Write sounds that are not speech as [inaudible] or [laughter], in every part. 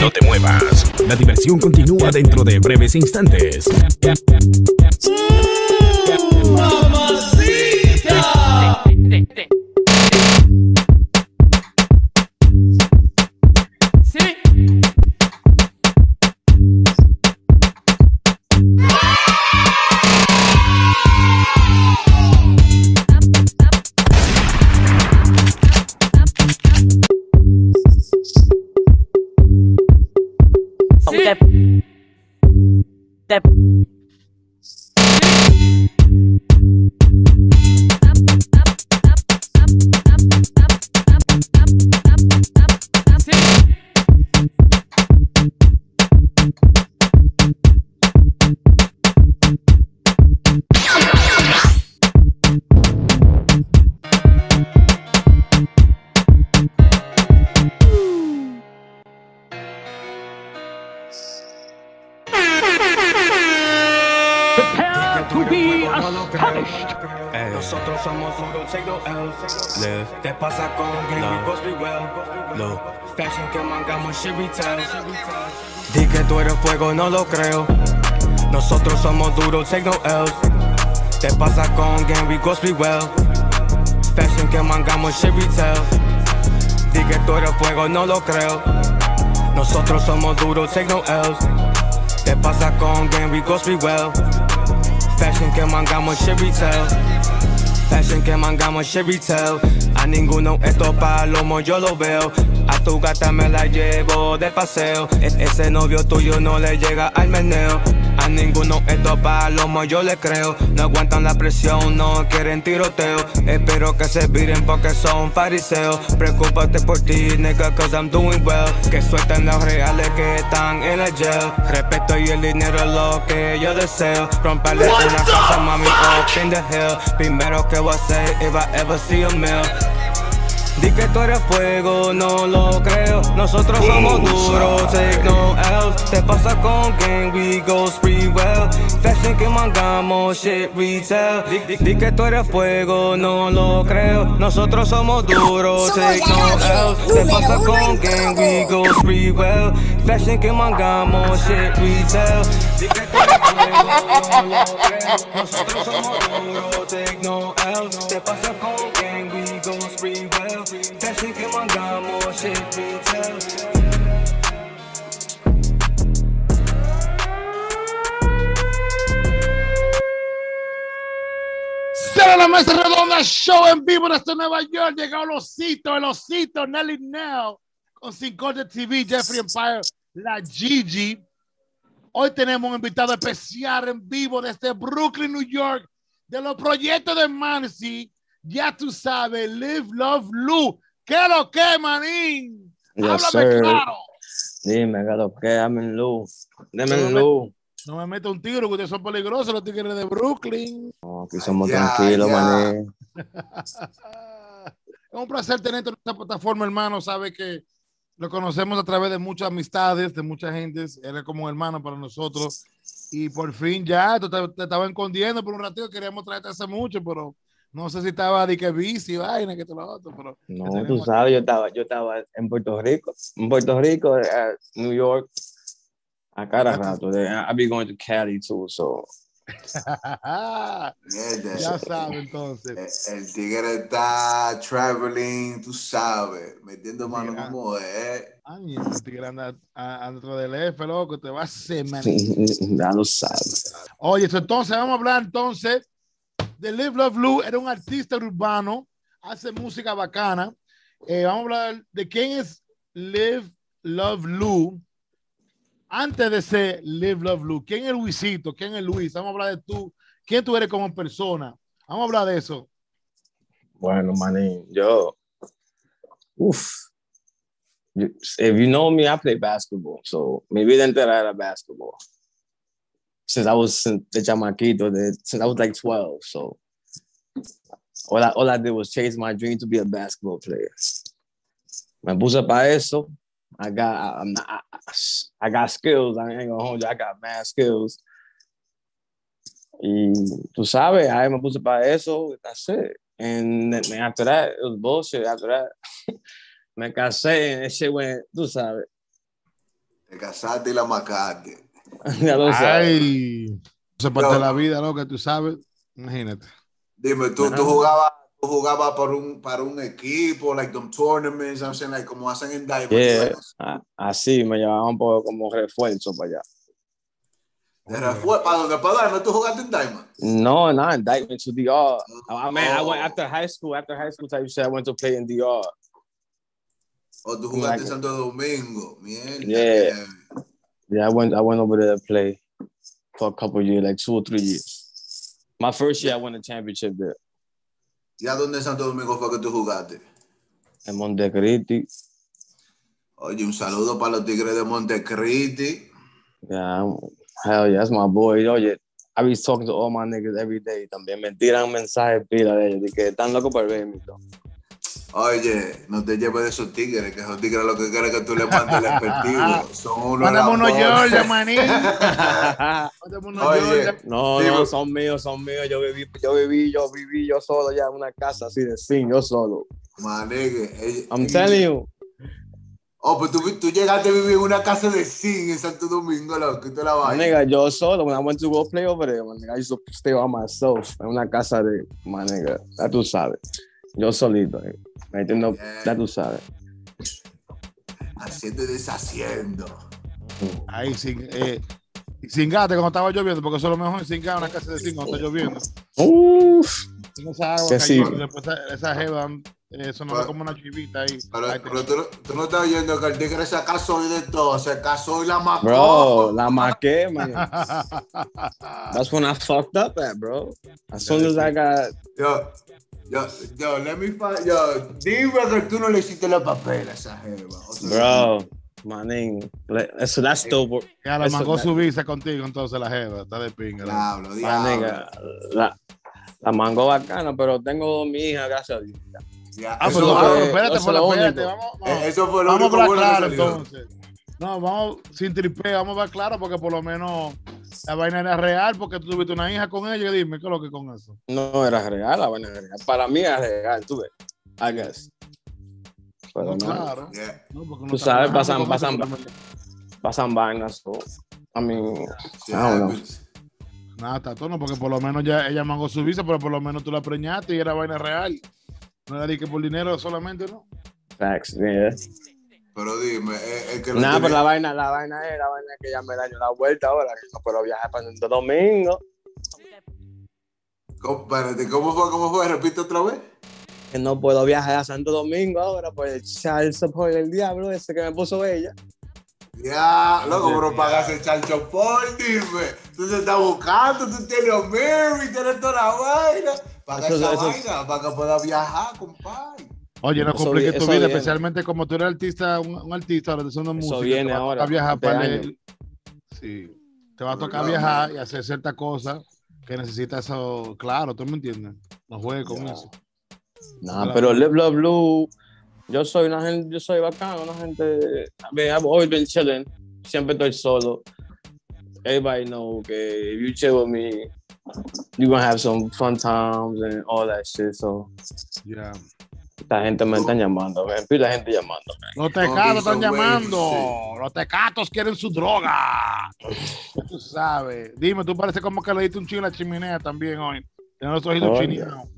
No te muevas. La diversión continúa dentro de breves instantes. Step. Step. Mangamos, shit. Di que tú eres fuego, no lo creo. Nosotros somos duros, take no L's. Te pasa con game, we goes be well. Fashion que mangamos, shit retail. Di que tú eres fuego, no lo creo. Nosotros somos duros, take no L's. Te pasa con game, we goes be well. Fashion que mangamos, shit retail. Fashion que mangamos, shit retail. A ninguno estos palomos yo lo veo. A tu gata me la llevo de paseo. E- ese novio tuyo no le llega al meneo. A ninguno estos palomos yo le creo. No aguantan la presión, no quieren tiroteo. Espero que se viren porque son fariseos. Preocúpate por ti, nigga, cause I'm doing well. Que suelten los reales que están en el jail. Respeto y el dinero es lo que yo deseo. Romperle una casa, mami, up in the hill. Primero que voy a hacer if I ever see a meal. Di que tú eres fuego, no lo creo. Nosotros somos duros, take no L's. Te pasa con gang, we go spree well. Fashion que mangamos, shit retail. Di, di- di que tú eres fuego, no lo creo. Nosotros somos duros, take no L's. Te pasa con gang, we go spree well. Fashion que mangamos, shit retail. Di que tú eres fuego, no lo creo. Nosotros somos duros, take no L's. Te pasa con gang, we go spree well. Fashion que mangamos, shit retail. Cierra la mesa redonda, show en vivo desde Nueva York. Llegó el osito, el osito, Nelly Nell, con Cinco de TV, Jeffrey Empire, la Gigi. Hoy tenemos un invitado especial en vivo desde Brooklyn, New York, de los proyectos de Mansi. Ya tú sabes, Live, Love, Lou. ¿Qué lo que, manín? Yes, Háblame sir. claro. Dime, que lo que, dame luz. Deme luz. No me meta un tiro, que ustedes son peligrosos, los tigres de Brooklyn. No, aquí somos Ya, tranquilos, ya. mané. [laughs] Es un placer tenerte en esta plataforma, hermano. Sabe que lo conocemos a través de muchas amistades, de mucha gente. Eres como un hermano para nosotros. Y por fin ya, tú te, te estaba escondiendo por un ratito. Queríamos traerte hace mucho, pero no sé si estaba de que bici, vaina, que te lo otro. Pero No, tú sabes, yo estaba, yo estaba en Puerto Rico, en Puerto Rico, eh, New York, a cada [laughs] rato. De, I be going to Cali too, so. [laughs] Ya sabe, entonces. El, el tigre está traveling, tú sabes, metiendo mano como es. Ay, el tigre anda, a- dentro del F, loco, te va a hacer, man. [laughs] ya lo sabes. Oye, so, entonces vamos a hablar entonces de Live Love Lou. Era un artista urbano, hace música bacana. Eh, vamos a hablar de quién es Live Love Lou. Antes de ser Live Love Lou, ¿quién es Luisito? ¿Quién es Luis? Vamos a hablar de tú. ¿Quién tú eres como persona? Vamos a hablar de eso. Bueno, manín, yo. You- If you know me, I play basketball. So, mi vida entera era basketball. Since I was de chamaquito, since I was like 12. So, all I, all I did was chase my dream to be a basketball player. Me puse para eso. I got, I, I'm not- I, I got skills. I ain't gonna hold you. I got mad skills. Y tú sabes, ahí me puse para eso. That's it. And then after that, it was bullshit. After that, [laughs] me casé and shit went, tú sabes. Te casaste y la macaste. [laughs] ya lo sabes. Ay, es parte No. la vida, lo que tú sabes. Imagínate. Dime, tú, tú jugabas tú jugabas por un, para un equipo, like them tournaments, I'm saying, like, como hacen en Diamond. Yeah. like, Ah, Así me llevaban por, como refuerzo para allá. de ¿Para dónde? ¿Para Diamond? ¿Tú jugaste en Diamond? No, not indictment to DR. I mean, I went Oh. after high school, after high school type shit, I went to play in DR. ¿O tú jugaste en Like- Santo Domingo? Mierda. Yeah. Yeah, I went I went over there to play for a couple years, like two or three years. My first year I won a championship there ¿Y a dónde en Santo Domingo fue que tú jugaste? in Montecristi. Oye, un saludo para los tigres de Montecristi. Yeah, hell yeah, that's my boy. Oye, I be talking to all my niggas every day. También me tiran mensajes pila de ellos, de que están locos por verme. Oye, no te lleves de esos tigres, que esos tigres lo que quieren es que tú le mandes el efectivo. [laughs] Son unos Mándame. Georgia, [laughs] maní. Mándame Georgia. no, no, son míos, son míos. Yo viví, yo viví, yo viví yo solo ya en una casa así de sin, yo solo. Manegue. I'm telling you. Oh, pues tú, tú llegaste a vivir en una casa de zinc en Santo Domingo, loco, y te la vaina. nigga, yo solo, when I went to go play over there, my nigga, I used to stay by myself en una casa de, my nigga, ya tú sabes. Yo solito, eh. Me entiendo, ya tú sabes. Haciendo y deshaciendo. Ahí sin, eh, sin gate cuando estaba lloviendo, porque eso es lo mejor sin gate, una casa de zinc cuando está lloviendo. Uff. Esa agua Que sí. después esa, esa jeva eh, sonaba Pero- como una chivita ahí. Pero, Ahí pero tú, no- tú no estás oyendo que el tigre se casó y de todo, se casó y la macó. Bro, la maqué, man. [laughs] That's when I fucked up at, bro. As soon as I got, Yo, yo, yo, let me find, yo, dime que tú no le hiciste los papeles a esa jeva. O sea, bro, my name. So that's still, my Ya la Eso- mangó su visa contigo, entonces la jeva, está de pinga. la- Diablo, diablo. La, la mango bacana, pero tengo mi hija, gracias a Dios. Ya, Ah, eso, pero, fue- ah, fue, espérate, eso espérate, vamos, eh, vamos, eso fue lo vamos a único hablar bueno que claro salió. entonces. No, vamos sin tripe, vamos a hablar claro porque por lo menos la vaina era real porque tú tuviste una hija con ella. Dime, ¿qué es lo que con eso? No era real, la vaina era real. Para mí era real, tú ves. I guess. Pero No, no, claro. Yeah, No, porque no Tú sabes, pasan- pasan- pasan vainas. So, I mean, shit I don't know. Nada, está todo, no, porque por lo menos ya ella mangó su visa, pero por lo menos tú la preñaste y era vaina real. No era de que por dinero solamente, ¿no? Facts, yeah. Pero dime, es, es que lo Nada, pero la vaina, la vaina es la vaina que ya me daño la vuelta ahora, que no puedo viajar para Santo Domingo. ¿Cómo, espérate, ¿cómo fue? ¿Cómo fue? Repite otra vez. Que no puedo viajar a Santo Domingo ahora por el child support del diablo ese que me puso ella. Ya, loco, pero pagas el chancho por, dime. Tú te estás buscando, tú tienes a Mary, tienes toda la vaina. Paga Eso- esa eso- vaina para que puedas viajar, compadre. Oye, no Eso compliques vi- tu vida, viene. especialmente como tú eres artista, un, un artista ahora de haciendo música. viene te a ahora, tocar viajar este para el- Sí. te va a tocar No, viajar y hacer ciertas cosas que necesita eso. Claro, tú me entiendes. No juegues con Ya. eso. Nah, Claro. pero Live Love Blue, yo soy una gente, yo soy bacano, una gente. I've always been chilling. Siempre estoy solo. Everybody know que if you chill with me, you're gonna have some fun times and all that shit. So, Ya. Esta gente me están llamando, man. Pila gente llamando, man. Los tecatos están llamando. Los tecatos quieren su droga. Tú sabes. Dime, tú parece como que le diste un chile a la chimenea también hoy. Tienes los ojitos Oye, chineados.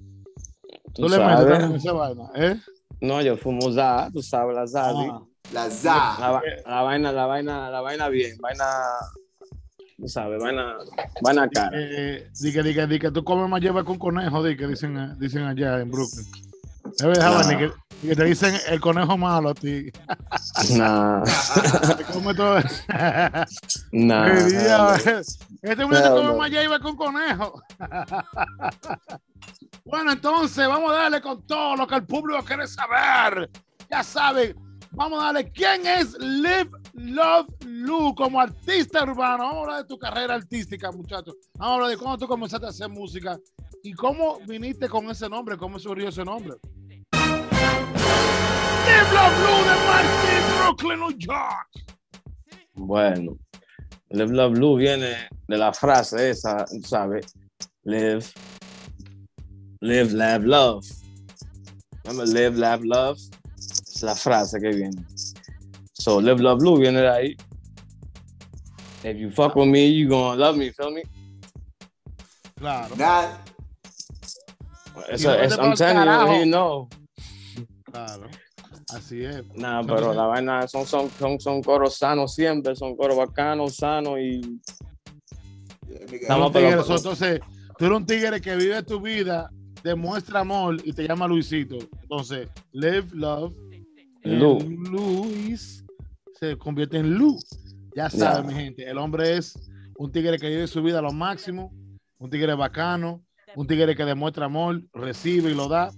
Tú le metes también esa vaina, ¿eh? No, yo fumo za, tú sabes, la Zazi. Ah. La La, za. la vaina, la vaina, la vaina bien, vaina, tú sabes, vaina, vaina cara. Eh, di que, di que, di que tú comes más lleva con conejo, di que dicen, eh, dicen allá en Brooklyn. Que, te dicen el conejo malo a ti. Nah, [laughs] Te come todo. [laughs] diablo, Este muchacho Hell come no. más con conejo. bueno, entonces vamos a darle con todo lo que el público quiere saber. Ya saben, vamos a darle quién es Live Love Lu como artista urbano. Vamos a hablar de tu carrera artística, muchachos. Vamos a hablar de cuándo tú comenzaste a hacer música y cómo viniste con ese nombre, cómo surgió ese nombre. Live Love Lu de Martin, Brooklyn, New York. Bueno, Live Love Blue viene de la frase esa, tú ¿sabes? Live, live, laugh, love. Remember, live, laugh, love. Es la frase que viene. So, Live Love Blue viene de ahí. If you fuck with me, you gonna love me, feel me? Claro. Nah, Eso, no te es, I'm telling carajo. you, he know. Claro. Así es. Nah, pero la vaina son, son, son, son coros sanos siempre, son coros bacanos, sanos y so- entonces, tú eres un tigre que vive tu vida, demuestra amor y te llama Luisito. Entonces, live, love, Lu. Luis se convierte en Lu. Ya sabes, mi gente, el hombre es un tigre que vive su vida a lo máximo, un tigre bacano, un tigre que demuestra amor, recibe y lo da.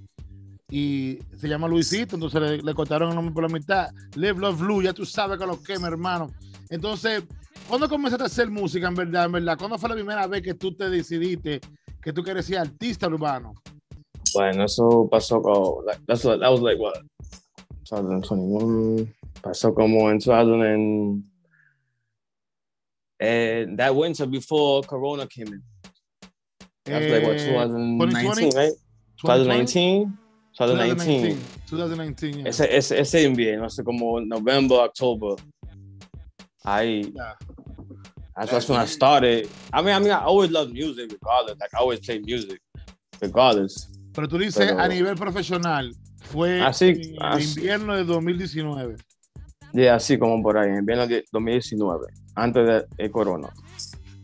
Y se llama Luisito, entonces le, le cortaron el nombre por la mitad. Live, love, Lu, ya tú sabes que lo que, mi hermano. Entonces, ¿cuándo comenzaste a hacer música, en verdad, en verdad? ¿Cuándo fue la primera vez que tú te decidiste que tú querías ser artista urbano? Bueno, eso pasó como, like, that's what, that was like what, 2021, pasó como en 2000 and, and that winter before Corona came in. That was like what, Eh, 2019, 2020? right? 2019? 2019. 2019, yeah. Ese, ese, ese invierno, hace como November, October. Ahí, Yeah. that's, that's when I started. I mean, I mean, I always loved music regardless. Like, I always played music regardless. Pero tú dices Pero- a nivel profesional, fue Así- en el así. invierno de 2019. Yeah, así como por ahí, en invierno de 2019, antes de, de Corona.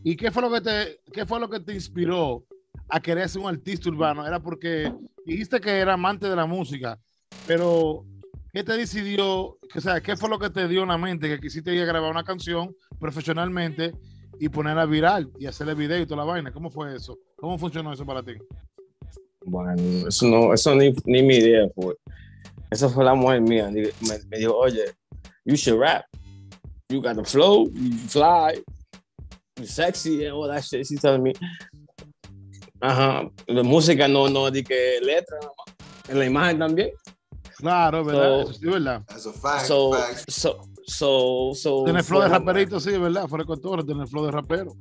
¿Y qué fue lo que te, qué fue lo que te inspiró a querer ser un artista urbano? Era porque dijiste que era amante de la música, pero ¿qué te decidió? O sea, ¿qué fue lo que te dio en la mente que quisiste ir a grabar una canción profesionalmente y ponerla viral y hacerle video y toda la vaina? ¿Cómo fue eso? ¿Cómo funcionó eso para ti? Bueno, eso no, eso ni, ni mi idea fue. Esa fue la mujer mía. Me, me dijo, oye, you should rap. You got the flow, you fly, you sexy and all that shit. She's telling me. Ajá, la música no, no, di que letra, nada más. en la imagen también. Claro, ¿verdad? So- Eso sí, ¿verdad? That's a fact. So, so, so, so. Tener flow de fue- raperito, sí, ¿verdad? Fuera con todo, tener flow de rapero.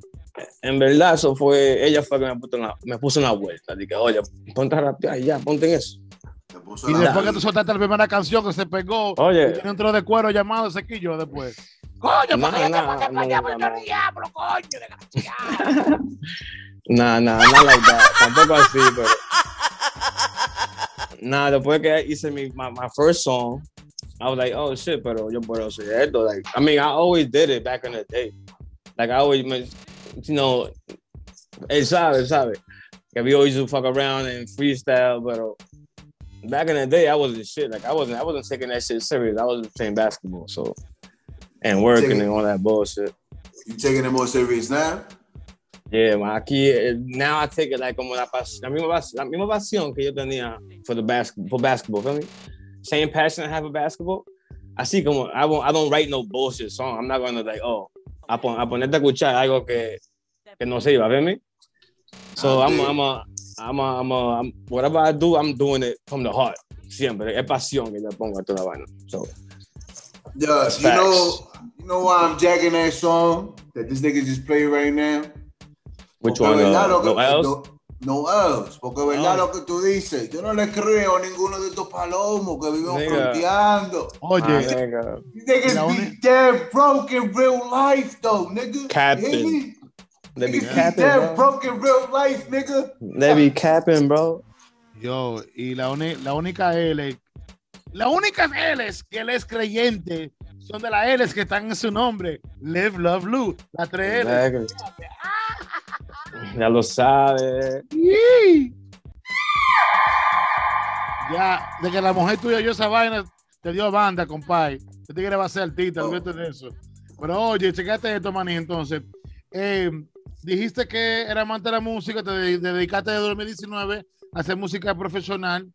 En verdad, eso fue, ella fue que me puso en la, me puso en la vuelta. Dije, oye, ponte a rapear y ya, ponte en eso. Y la- después que tú soltaste la primera canción que se pegó, Oye. y tro de cuero llamado Sequillo después. Coño, No, ¿por qué no, no, no, no. diablo, coño, desgraciado? [laughs] Nah, nah, not like that. [laughs] Tampoco así, pero. Nah, después que hice mi my, my first song, I was like, oh shit, pero yo puedo hacer esto. Like, I mean, I always did it back in the day. Like, I always, you know, él sabe, él sabe. Que we always used to fuck around and freestyle, but back in the day, I wasn't shit. Like, I wasn't, I wasn't taking that shit serious. I was playing basketball, so and working Taking- and all that bullshit. You taking it more serious now? Yeah, man, aquí eh, now I take it like como la, la, misma, la misma pasión que yo tenía for the basketball, for basketball, feel me? Same passion I have for basketball. Así como I won't, I don't write no bullshit song. I'm not gonna like, oh, a, pon- a ponerte a escuchar algo que, que no sirva, ¿ves me? So Ah, I'm. I'm, a, I'm, a, I'm, a, I'm, whatever I do, I'm doing it from the heart. Siempre, es pasión que pongo a toda vaina. So, Yeah, you know, you know why I'm jacking that song that this nigga just played right now? Which Porque one? verdad Uh, lo que- no? No, no else, porque verdad Oh. lo que tú dices, yo no le creo a ninguno de estos palomos que viven fronteando. Oye, Ah, nigga. These niggas La be dead broke in real life though, nigga. Me? They be Niggas be capping, dead bro. broke in real life, nigga. They be capping, bro. yo, y la, uni- la única L, la única L que él es creyente son de las L que están en su nombre. Live, love, Lou. Las tres L. Exactly. Ya lo sabe. ¡Yee! Ya, de que la mujer tuya oyó esa vaina, te dio banda, compadre. Este tigre va a ser artista, Oh. de eso. Pero oye, checate esto, maní, entonces. Eh, dijiste que era amante de la música, te de- dedicaste de 2019 a hacer música profesional.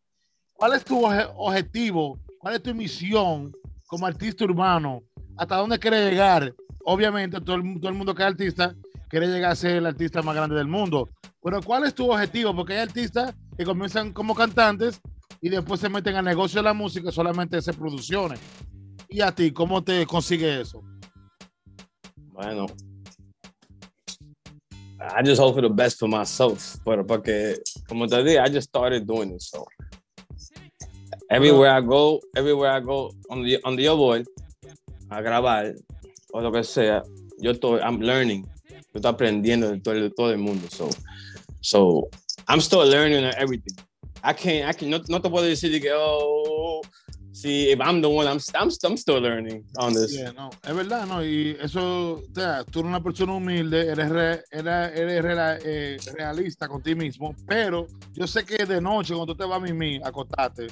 ¿Cuál es tu objetivo? ¿Cuál es tu misión como artista urbano? ¿Hasta dónde quieres llegar? Obviamente, todo el, todo el mundo que es artista quiere llegar a ser el artista más grande del mundo. Pero ¿cuál es tu objetivo? Porque hay artistas que comienzan como cantantes y después se meten al negocio de la música solamente se producciones. ¿Y a ti cómo te consigue eso? Bueno. I just hope for the best for myself. Pero porque, como te dije, I just started doing it. So everywhere I go, everywhere I go on the on the a grabar o lo que sea, yo estoy, I'm learning. Yo estoy aprendiendo de todo, de todo el mundo. So, so I'm still learning everything. I can't, I can, no, no te puedo decir de que, oh, see, if I'm the one, I'm, I'm, I'm still learning on this. Yeah, no, es verdad, ¿no? Y eso, o sea, tú eres una persona humilde, eres, re- era- eres rela- eh, realista con ti mismo, pero yo sé que de noche, cuando tú te vas a mimir, acostarte,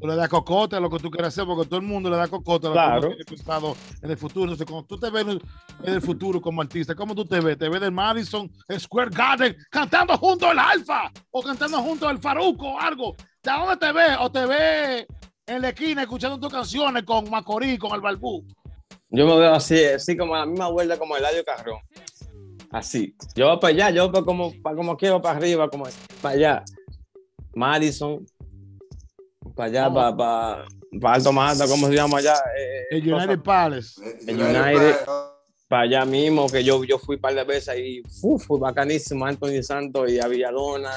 tú le das cocote a lo que tú quieras hacer, porque todo el mundo le da cocote a lo que Claro. uno tiene pensado en el futuro. Entonces, cuando tú te ves en el, el futuro como artista, ¿cómo tú te ves? ¿Te ves del Madison Square Garden cantando junto al Alfa o cantando junto al Faruco o algo? ¿De dónde te ves? ¿O te ves en la esquina escuchando tus canciones con Macorís, con el Balbú? Yo me veo así, así como a la misma vuelta como Eladio Carrón. Así. Yo voy para allá, yo voy pa como, como quiero para arriba, como para allá. Madison. Para allá, para pa, pa Alto Mata, ¿cómo se llama allá? Eh, El United Palace. El United. Para allá mismo, que yo, yo fui un par de veces ahí, uf, fue bacanísimo, Anthony Santos y a Villalona.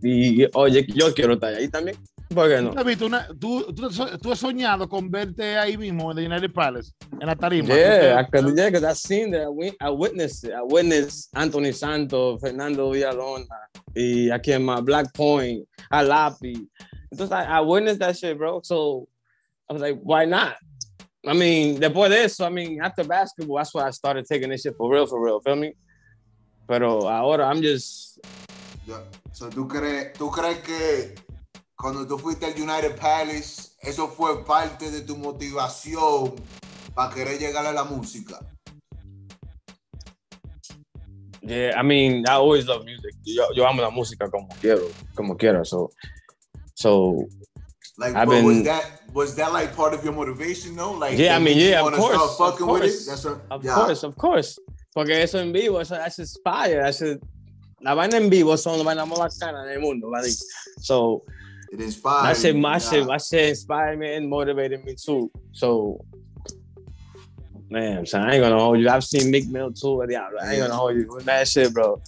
Y, y, oye, yo quiero estar ahí también. ¿Por qué no? ¿Tú, has visto una- tú, tú- tú has soñado con verte ahí mismo en el United Palace, en la tarima? Yeah, I could, yeah, because I seen that. I, wit- I witnessed it. I witnessed Anthony Santos, Fernando Villalona, y aquí en my Black Point, Alapi. Entonces, I, I witnessed that shit, bro. So I was like, why not? I mean, después de eso, I mean, after basketball, that's why I started taking this shit for real, for real, feel me? Pero ahora, I'm just. So, ¿tú, crees, ¿Tú crees que cuando tú fuiste al United Palace, eso fue parte de tu motivación para querer llegar a la música? yeah, I mean, I always love music. Yo, yo amo la música como quiero, como quiero. So, so Like, I've but was that was that like part of your motivation though? Like, Yeah, I mean, yeah, of course, start of fucking with course. it? That's what, Of yeah. course, of course. Porque eso en vivo, eso that's inspire. A, la vaina en vivo son las vainas más bacanas del mundo, ¿vale? So, It inspired. shit, you, my shit, my shit inspired me and motivated me too. So, man, so I ain't gonna hold you. I've seen Mick Mill too. Yeah, I ain't gonna hold you that shit, bro.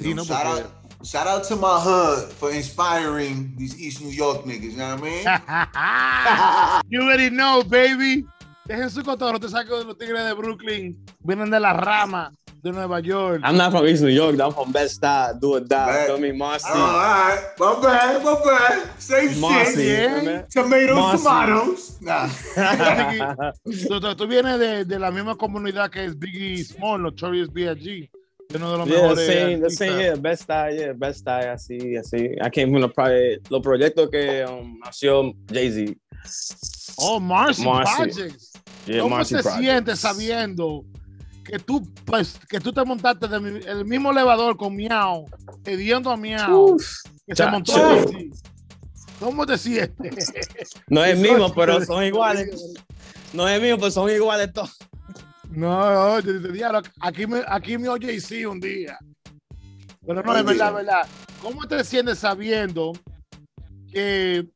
You know, shout out, shout out to my hood for inspiring these East New York niggas. You know what I mean? [laughs] you already know, baby. Dejen su cotorro, te saco de los tigres de Brooklyn. Vienen de la rama de Nueva York. I'm not from East New York. I'm from Best Style. Do or die. Feel me, Marcy. All right, my bad, my bad. Same Marcy. shit. yeah. Tomatoes, Marcy. tomatoes. Nah. [laughs] tú, tú- tú vienes de, de la misma comunidad que es Biggie Small, Notorious B.I.G. Uno de los Yeah, mejores. same, the artistas. same, yeah, best style, yeah, best style, así, así. I came from the los proyectos que um, nació Jay-Z. Oh, Marcy, Marcy. Projects. Yeah, ¿Cómo Marcy se Project. siente sabiendo que tú, pues, que tú te montaste del el mismo elevador con Miau, pidiendo a Miau, que se montó ti? ¿Cómo te sientes? No es Eso [laughs] mismo, pero son iguales. No es mismo, pero son iguales todos. No, oye, dice, diablo, aquí me, aquí me oye y sí un día. Pero no, es verdad, verdad. ¿Cómo te sientes sabiendo que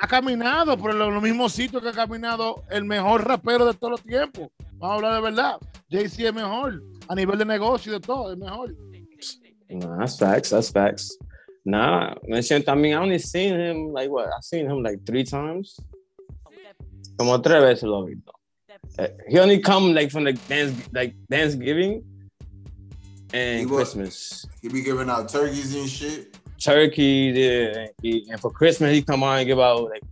ha caminado por los, mismos sitios que ha caminado el mejor rapero de todos los tiempos? Vamos a hablar de verdad. Jay-Z es mejor. A nivel de negocio y de todo, es mejor. Nah, that's facts. That's facts. Nah, mention. I mean, I only seen him like what? I've seen him like three times. Como tres veces lo he visto. Eh, He only come like from the dance, like Thanksgiving and He wa- Christmas. He be giving out turkeys and shit. Turkey, yeah, he- and for Christmas he come on and give out like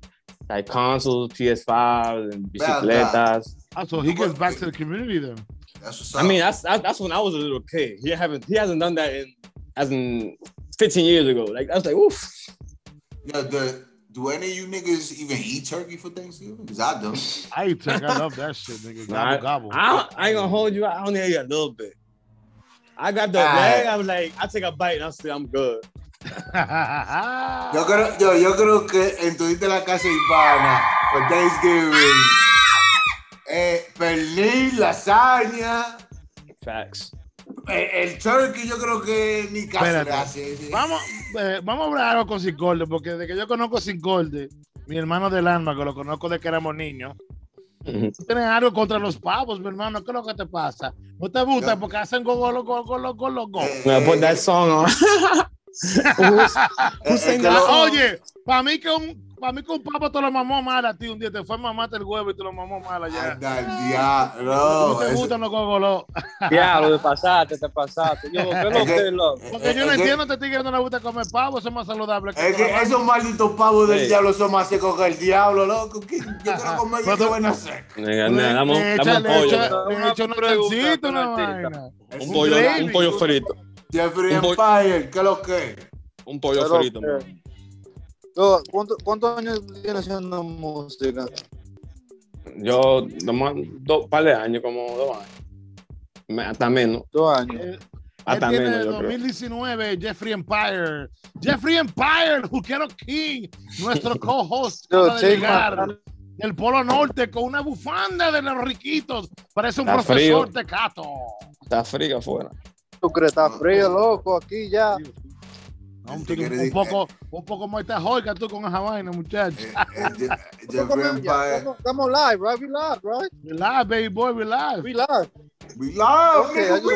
like consoles, PS5s, and bicicletas. Ah, so he gets back to the community then. That's what's up. I mean, that's that's when I was a little kid. He haven't he hasn't done that in as in 15 years ago. Like I was like, oof. yeah, the, do any of you niggas even eat turkey for Thanksgiving? Because I don't. [laughs] I eat turkey. I love that shit, nigga. Nah, I, Gobble, gobble. I, I ain't gonna hold you. I only ate a little bit. I got the bag. I was like, I take a bite and I'm still I'm good. [laughs] Yo creo, yo, yo creo que en todita la casa hispana, for Thanksgiving, eh, pernil, lasaña, Facts. Eh, el turkey, yo creo que ni caso le hace. Vamos, eh, vamos a hablar algo con Sincorde, porque desde que yo conozco a Sincorde, mi hermano del alma, que lo conozco desde que éramos niños, tú tienes algo contra los pavos, mi hermano. ¿Qué es lo que te pasa? ¿No te gusta? No. Porque hacen go, go, go, go, go, go, go. When I put that song on. Who's- eh, eh, lo-? Oye, para mí que un para mí que un pavo te lo mamó mal a ti un día, te fue a mamarte el huevo y te lo mamó mal allá. Anda, el diablo. ¿No te gustan los gogoló? [laughs] Diablo, te pasaste, te pasaste. Yo, ¿qué lo Es que- loco? Porque yo no es entiendo a este tigre no le gusta comer pavo, eso es más saludable. Es que esos malditos pavos del diablo son más secos que el diablo, loco. ¿Qué- [laughs] Yo quiero comer que tú- buena seca. Le pollo. Un pollo, un pollo frito. Jeffrey Un pollo- Empire, ¿qué es lo que? Un pollo frito, man. ¿Cuánto- ¿Cuántos años tienes haciendo música? Yo, dos par de años, como dos años. Hasta menos. Dos años. Hasta tiene menos, creo. 2019 Jeffrey Empire. Jeffrey Empire, [laughs] Juquero King, nuestro [laughs] co-host, acaba de llegar del Polo Norte con una bufanda de los riquitos. Parece un Está profesor frío. tecato. Está frío afuera. ¿Tú crees? Está frío, loco, aquí ya. No, un, quiere un poco, un poco más jolca tú con esa vaina, muchacho. Eh, eh, Je- Jeffrey Empire. Estamos, live, right? We live, right? Relax, baby boy. We live. We live, Okay, I nigga, just we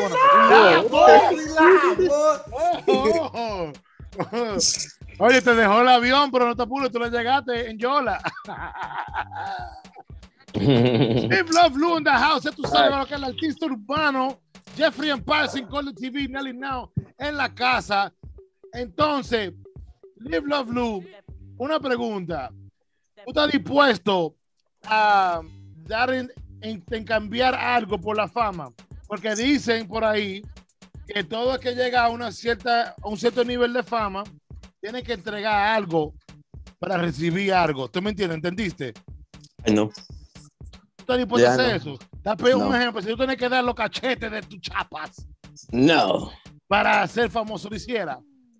live, boy, we live, boy. Oh, [laughs] oh. Oye, te dejó el avión, pero no te apures, tú le llegaste en Yola. [laughs] Live Love Lou in the house, tú sabes lo que es el artista urbano. Jeffrey Empire, sin Color TV, Nelly Now, en la casa. Entonces, Live Love Lou, una pregunta. ¿Tú estás dispuesto a dar en, en- en cambiar algo por la fama? Porque dicen por ahí que todo el que llega a una cierta, a un cierto nivel de fama tiene que entregar algo para recibir algo. ¿Tú me entiendes? ¿Entendiste? Ay, no. ¿Tú estás dispuesto a hacer eso? Te pego un No. ejemplo. Si tú tienes que dar los cachetes de tus chapas No. para ser famoso, lo hiciera.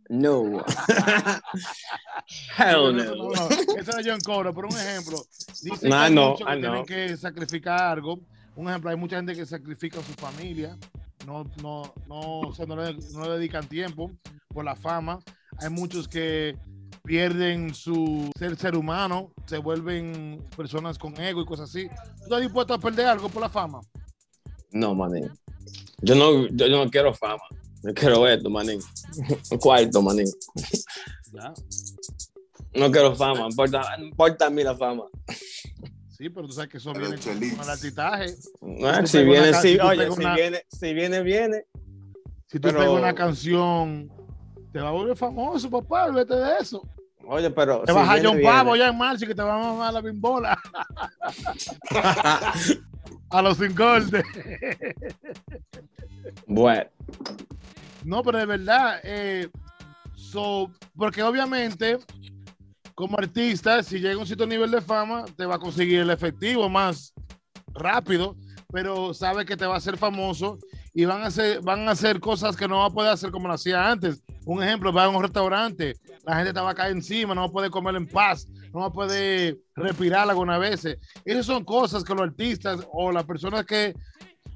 No. [laughs] Hell No, no. no, Eso era John Coro, pero un ejemplo. Dicen No, que hay no, muchos que tienen que sacrificar algo. Un ejemplo, hay mucha gente que sacrifica a su familia, no, no, no, o sea, no, le, no le dedican tiempo por la fama. Hay muchos que pierden su ser ser humano, se vuelven personas con ego y cosas así. ¿Tú estás dispuesto a perder algo por la fama? No, manín. Yo no, yo, yo no quiero fama. Yo [laughs] quiero esto, manín. Un cuarto, manín. Ya. No quiero fama. No importa, no importa a mí la fama. Sí, pero tú sabes que eso Pero viene Chelis. con si viene, oye, si una- viene, si viene, viene. Si tú Pero- pegas una canción, te va a volver famoso, papá, olvídate de eso. Oye, pero. Te si vas a John. Pavo ya en marzo y que te va a mamar la bimbola. [laughs] a los sin. Bueno, No, pero de verdad, eh, so, porque obviamente, como artista, si llega a un cierto nivel de fama, te va a conseguir el efectivo más rápido, pero sabe que te va a hacer famoso y van a hacer, van a hacer cosas que no va a poder hacer como lo hacía antes. Un ejemplo, va a un restaurante, la gente te va a caer encima, no poder comer en paz, no poder respirar algunas veces. Esas son cosas que los artistas o las personas que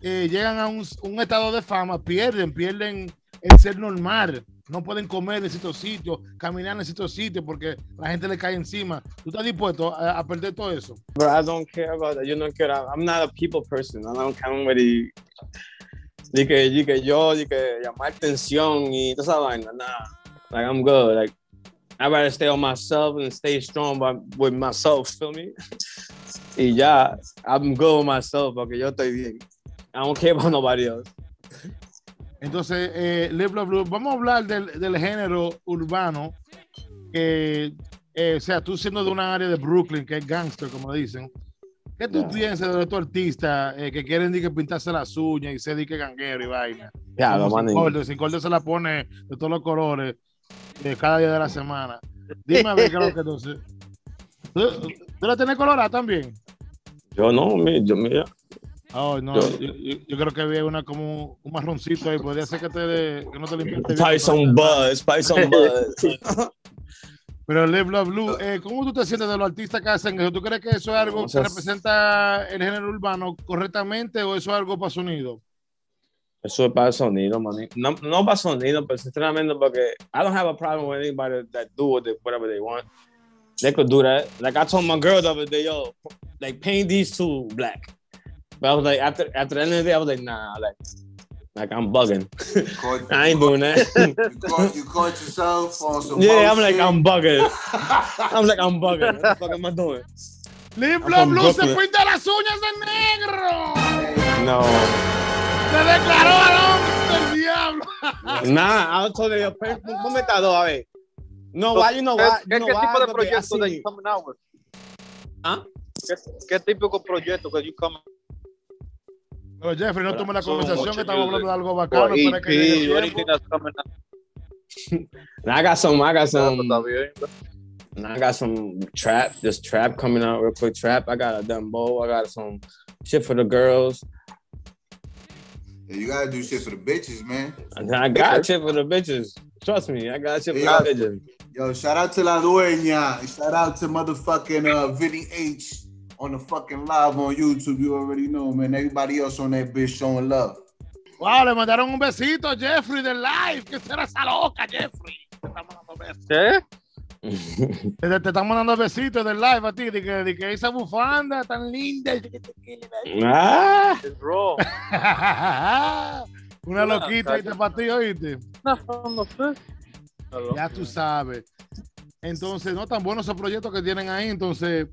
eh, llegan a un estado de fama, pierden, pierden el ser normal. No pueden comer en ciertos sitios, caminar en ciertos sitios porque la gente le cae encima. ¿Tú estás dispuesto a, a perder todo eso? Bro, I don't care about that. Yo no quiero. I'm not a people person. I don't de, de que, de que yo, de que llamar atención y toda esa vaina. Nah. Like, I'm good. Like, I'd rather stay on myself and stay strong by, with myself, feel me? [laughs] y ya, I'm good with myself porque yo estoy bien. I don't care about nobody else. Entonces, eh, Live Love Blue, vamos a hablar del, del género urbano. Que, eh, o sea, tú siendo de una área de Brooklyn, que es gangster, como dicen. ¿Qué tú Yeah. piensas de estos artistas eh, que quieren que pintarse las uñas y se di que ganguero y vaina? Ya, lo sin corte, sin corte se la pone de todos los colores de cada día de la semana. Dime a ver qué es lo que entonces. ¿Tú, tú la tienes colorada también? Yo no, yo, mira. Oh, no, Yo- yo, yo- yo creo que había una como un marroncito ahí. Podría ser que, te de- que no te limpiaste bien. Some buzz, some [laughs] buzz. Pero Live Love Blue, eh, ¿cómo tú te sientes de los artistas que hacen eso? ¿Tú crees que eso es algo O sea, que representa el género urbano correctamente o eso es algo para sonido? Eso es para sonido, man. No, no para sonido, pero sinceramente porque I don't have a problem with anybody that do what they, whatever they want. They could do that. Like I told my girl the other day, yo, like paint these two black. But I was like, after after the end of the day, I was like, nah, like, like I'm bugging. Caught- I ain't doing that. You caught, you caught yourself on some yeah, I'm like. I'm bugging. I'm like, I'm bugging. What the fuck am I doing? From Blue se pinta las uñas de negro. No. Se declaró al hombre del diablo. Nah, I told a ver. No, why, you know ¿Qué, why? qué- You know qué tipo de proyecto that you coming out with? ¿Ah? ¿Qué, qué típico proyecto que you coming Pero Jeffrey, no tome la conversación que estamos hablando de algo bacano. espera que llegue EP el or anything tiempo. that's coming out? Nah, I got some. I got some. I got some trap. Just trap coming out real quick. Trap. I got a Dumbo. I got some shit for the girls. Yeah, you gotta do shit for the bitches, man. I got shit for the bitches. Trust me, I got shit for Yeah. the bitches. Yo, shout out to La Dueña. Shout out to motherfucking uh, Vinny H on the fucking live on YouTube. You already know, man. Everybody else on that bitch showing love. Wow, le mandaron un besito a Jeffrey del live. ¿Qué será esa loca, Jeffrey? Te estamos dando besos. ¿Qué? [laughs] Te, te estamos dando besitos del live a ti, de que, de que esa bufanda tan linda. ah, It's raw. [laughs] Una loquita ahí para ti, oíste. No, no sé. Ya tú sabes. Entonces, no tan buenos esos proyectos que tienen ahí. Entonces,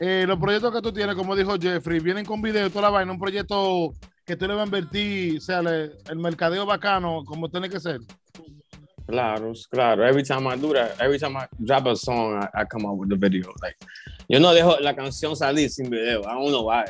eh, los proyectos que tú tienes, como dijo Jeffrey, vienen con video toda la vaina. Un proyecto que tú le vas a invertir, o sea, le- el mercadeo bacano, como tiene que ser. claro, claro. Every time I do that, every time I drop a song, I, I come out with the video. Like, yo no dejo la canción salir sin video. I don't know why.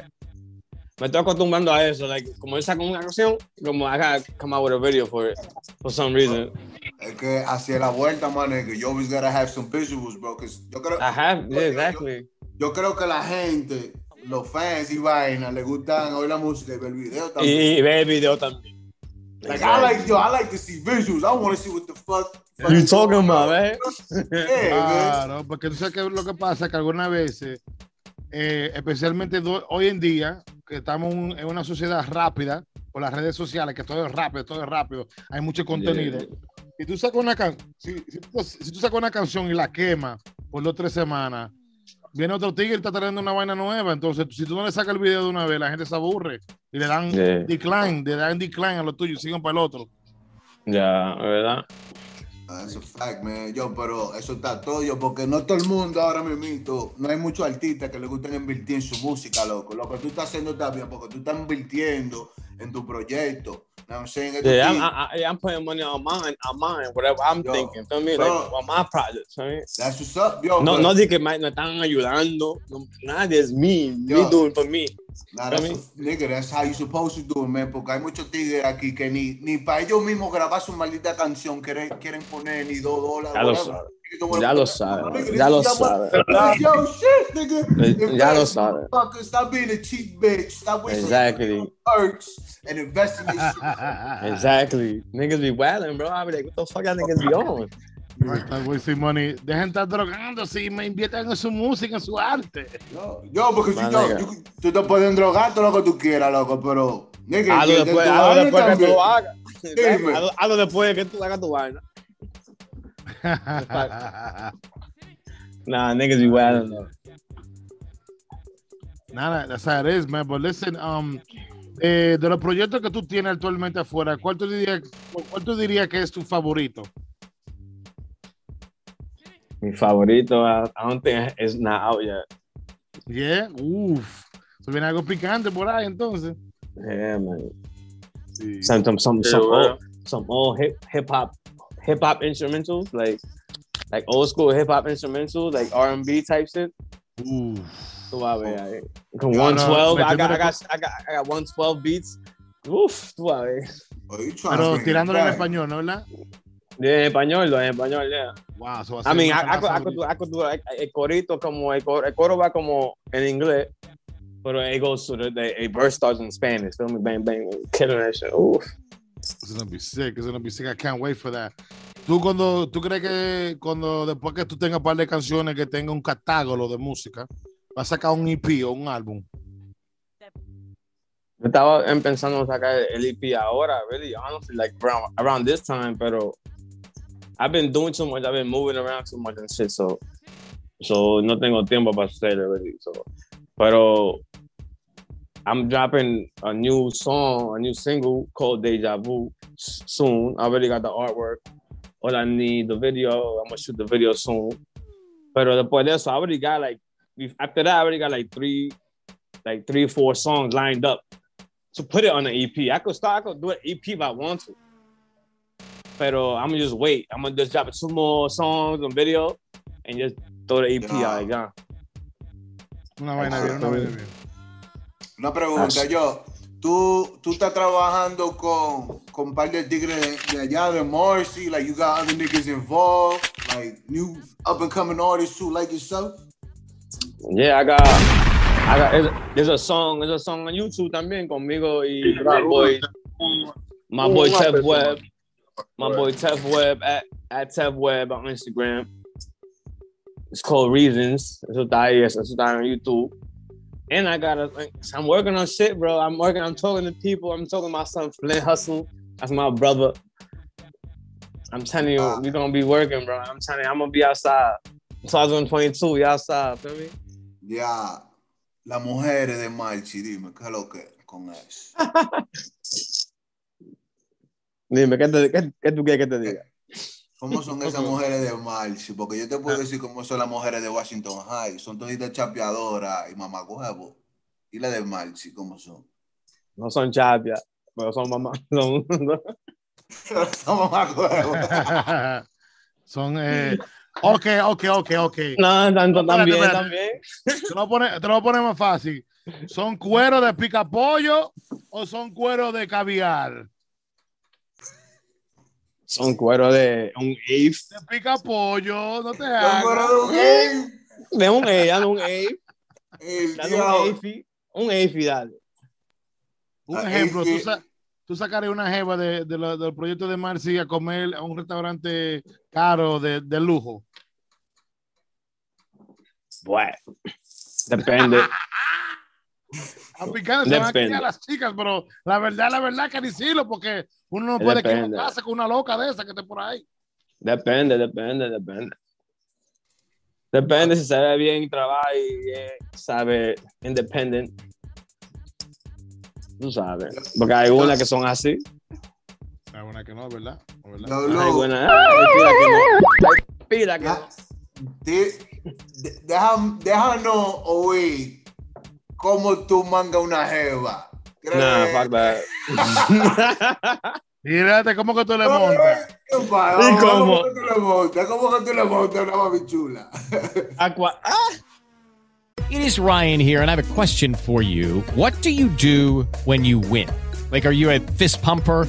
Me estoy acostumbrando a eso. Like, como yo saco una canción, como I gotta come out with a video for it for some reason. Es que hacia la vuelta, man, you always gotta have some visuals, bro. Cause yo creo, I have, yeah, exactly. yo creo que la gente, los fans y vaina, le gustan oír la música y ver el video Y, también. y ve el video también. Like, I like, yo, I like to see visuals. I want to see what the fuck. fuck You talking about? [laughs] Yeah, man. Claro, porque tú sabes que lo que pasa es que algunas veces, eh, especialmente hoy en día, que estamos un- en una sociedad rápida, por las redes sociales, que todo es rápido, todo es rápido, hay mucho contenido. Si tú sacas una can si, si tú, si tú sacas una canción y la quemas por dos o tres semanas, viene otro tigre y está trayendo una vaina nueva. Entonces, si tú no le sacas el video de una vez, la gente se aburre y le dan Yeah. decline, le dan decline a lo tuyo y siguen para el otro. Ya, ¿verdad? That's a fact, man. Yo, pero eso está todo, yo, porque no todo el mundo ahora mismo, no hay muchos artistas que le gusten invertir en su música, loco. Lo que tú estás haciendo está bien, porque tú estás invirtiendo en tu proyecto. You know I'm saying? Yeah, I'm, I, I'm putting money on mine, on mine, whatever I'm Yo, thinking. Feel me? bro. Like, on my projects, right? That's what's up, yo. No, no di que me, me están ayudando. No, nada, es me, Yo. me doing for me. Nah, that's nigga, that's how you supposed to do it, man. Porque hay muchos tigres aquí que ni, ni para ellos mismos grabar su maldita canción quieren, quieren poner ni dos dólares. Ya lo whatever. sabe. You don't wanna Ya lo put- sabe, Nigga, ya lo is your sabe. money. Yo, shit, nigga. Eh, ya lo Invest, sabe. motherfucker. Stop being a cheap bitch. Stop wasting Exactly. perks and invest in shit. [laughs] Exactly. Niggas be wilding, bro. I be like, what the fuck y'all niggas be on? Está wasting money. Dejen estar drogándose y me inviertan en su música, en su arte. Yo, yo, porque si yo, tú te puedes drogar todo lo que tú quieras, loco, pero Nigga, Hazlo que después, hazlo después que tú lo hagas. Dime. Hazlo, hazlo después de que tú hagas tu vaina. [laughs] Nah, niggas be wild though. Nada, that's how it is, man. But listen, um, eh, de los proyectos que tú tienes actualmente afuera, ¿cuál tú dirías, cuál tú dirías que es tu favorito? Mi favorito, I, I don't think it's not out yet. Yeah, uff. Se viene algo picante por ahí, entonces. Yeah, man. Sí. Some some some some well. old, some old hip hip hop hip hop instrumentals like like old school hip hop instrumentals like R and B type shit. Uf. Suave, ahí. Con No, no, 112, I got, I got, I got, I got 112 beats. Uf, suave. Oh, Pero tirándolo en español, ¿no? ¿Verdad? De en español, en español, yeah. Wow, so I mean, I, I, could, I, could do, I could do el corito como, el coro, el coro va como en inglés, pero it goes to the, verse starts in Spanish. Feel me? Bang, bang, killing that shit. Oof. It's gonna be sick. It's gonna be sick. I can't wait for that. ¿Tú, cuando, ¿Tú crees que cuando después que tú tengas un par de canciones que tenga un catálogo de música, vas a sacar un EP o un álbum? Yo estaba pensando en sacar el EP ahora, really, honestly, like around, around this time, pero I've been doing too much, I've been moving around too much and shit, so, so no tengo tiempo para hacerlo, really, so, pero I'm dropping a new song, a new single called Deja Vu soon. I already got the artwork. All I need the video. I'm gonna shoot the video soon. Pero después de eso, I already got like after that, I already got like three, like three, four songs lined up to put it on the EP. I could start, I could do an EP if I want to. Pero I'm gonna just wait. I'm gonna just drop two more songs and video and just throw the EP Yeah. out. Yeah. Una vaina bien, una vaina bien. Una pregunta, yo. Tú, tú estás trabajando con, con un par de tigres de allá de Marcy, like you got other niggas involved, like new up and coming artists too, like yourself. Yeah, I got, I got. There's a, there's a song. There's a song on YouTube también conmigo y my boy, my boy Una Tev my boy Tev Webb at at Tev Webb on Instagram. It's called Reasons. Eso está ahí. Eso está on YouTube. And I gotta. like, I'm working on shit, bro. I'm working. I'm talking to people. I'm talking to my son Flint Hustle. That's my brother. I'm telling you, Ah. we're gonna be working, bro. I'm telling you, I'm gonna be outside. 2022, we outside. Feel me? Ya, las mujeres de Marchi, dime, ¿qué es lo que con eso? [laughs] Dime, ¿qué, te, qué, qué tú quieres que te diga? ¿Cómo son esas mujeres de Marchi? Porque yo te puedo decir cómo son las mujeres de Washington High. Son toditas chapeadoras y mamagüevo. ¿Y las de Marchi cómo son? No son chapias, pero son mamás. Son, son mamagüevos. [laughs] Son, eh, ok, ok, ok, ok. no, tanto también, espérate. también. Te lo, pone, te lo voy a poner más fácil. ¿Son cuero de picapollo o son cuero de caviar? Son cuero de un Ave. De picapollo, no te Son cuero hagas. de un gay. De un dale un Dale un Ave, dale. Un Ah, ejemplo, tú, sa- tú sacarías una jeva de, de lo- del proyecto de Marcy a comer a un restaurante caro de, de lujo. Bueno, depende. [laughs] A picar, se van a quitar las chicas, pero la verdad, la verdad que decirlo, porque uno no puede Depende. equivocarse con una loca de esa que esté por ahí. Depende, depende, depende. Depende si se ve bien, trabaja y eh, sabe, independent. Tú sabes. Porque hay unas que son así. Hay una que no, ¿verdad? ¿verdad? No, Hay loco. unas. Hay pila que no. Hay pila que no. Ah, deja- Déjanos oír cómo tú manga una jeva. Nah, fuck that. [laughs] Mírate cómo que tú le montas. ¿Y cómo? ¿Cómo que tú le montas? ¿Cómo que tú le montas una mami chula? [laughs] Aqua. Ah. It is Ryan here, and I have a question for you. What do you do when you win? Like, are you a fist pumper?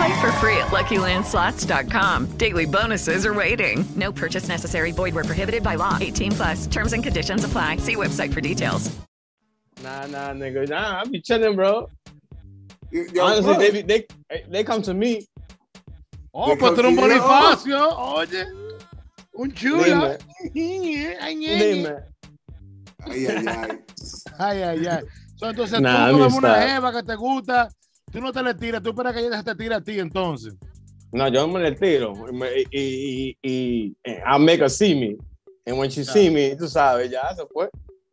Play for free at LuckyLandSlots.com. Daily bonuses are waiting. No purchase necessary. Void where prohibited by law. 18 plus. Terms and conditions apply. See website for details. Nah, nah, nigga. Nah, I be chilling, bro. Yo, Honestly, bro. they, be, they they come to me. Oh, pues tú eres un Bonifacio. Oye, un chulo. Dime. Ay, ñe, ñe. Dime. Ay, ay, ay. Ay, ay, ay. So, entonces Nah, tú comes una amistad. jeva que te gusta, tú no te le tiras, tú esperas que ella te tire a ti entonces. No, yo me le tiro. Y, me- y, y, y, y I'll make her see me. And when she see me, tú sabes, ya se fue.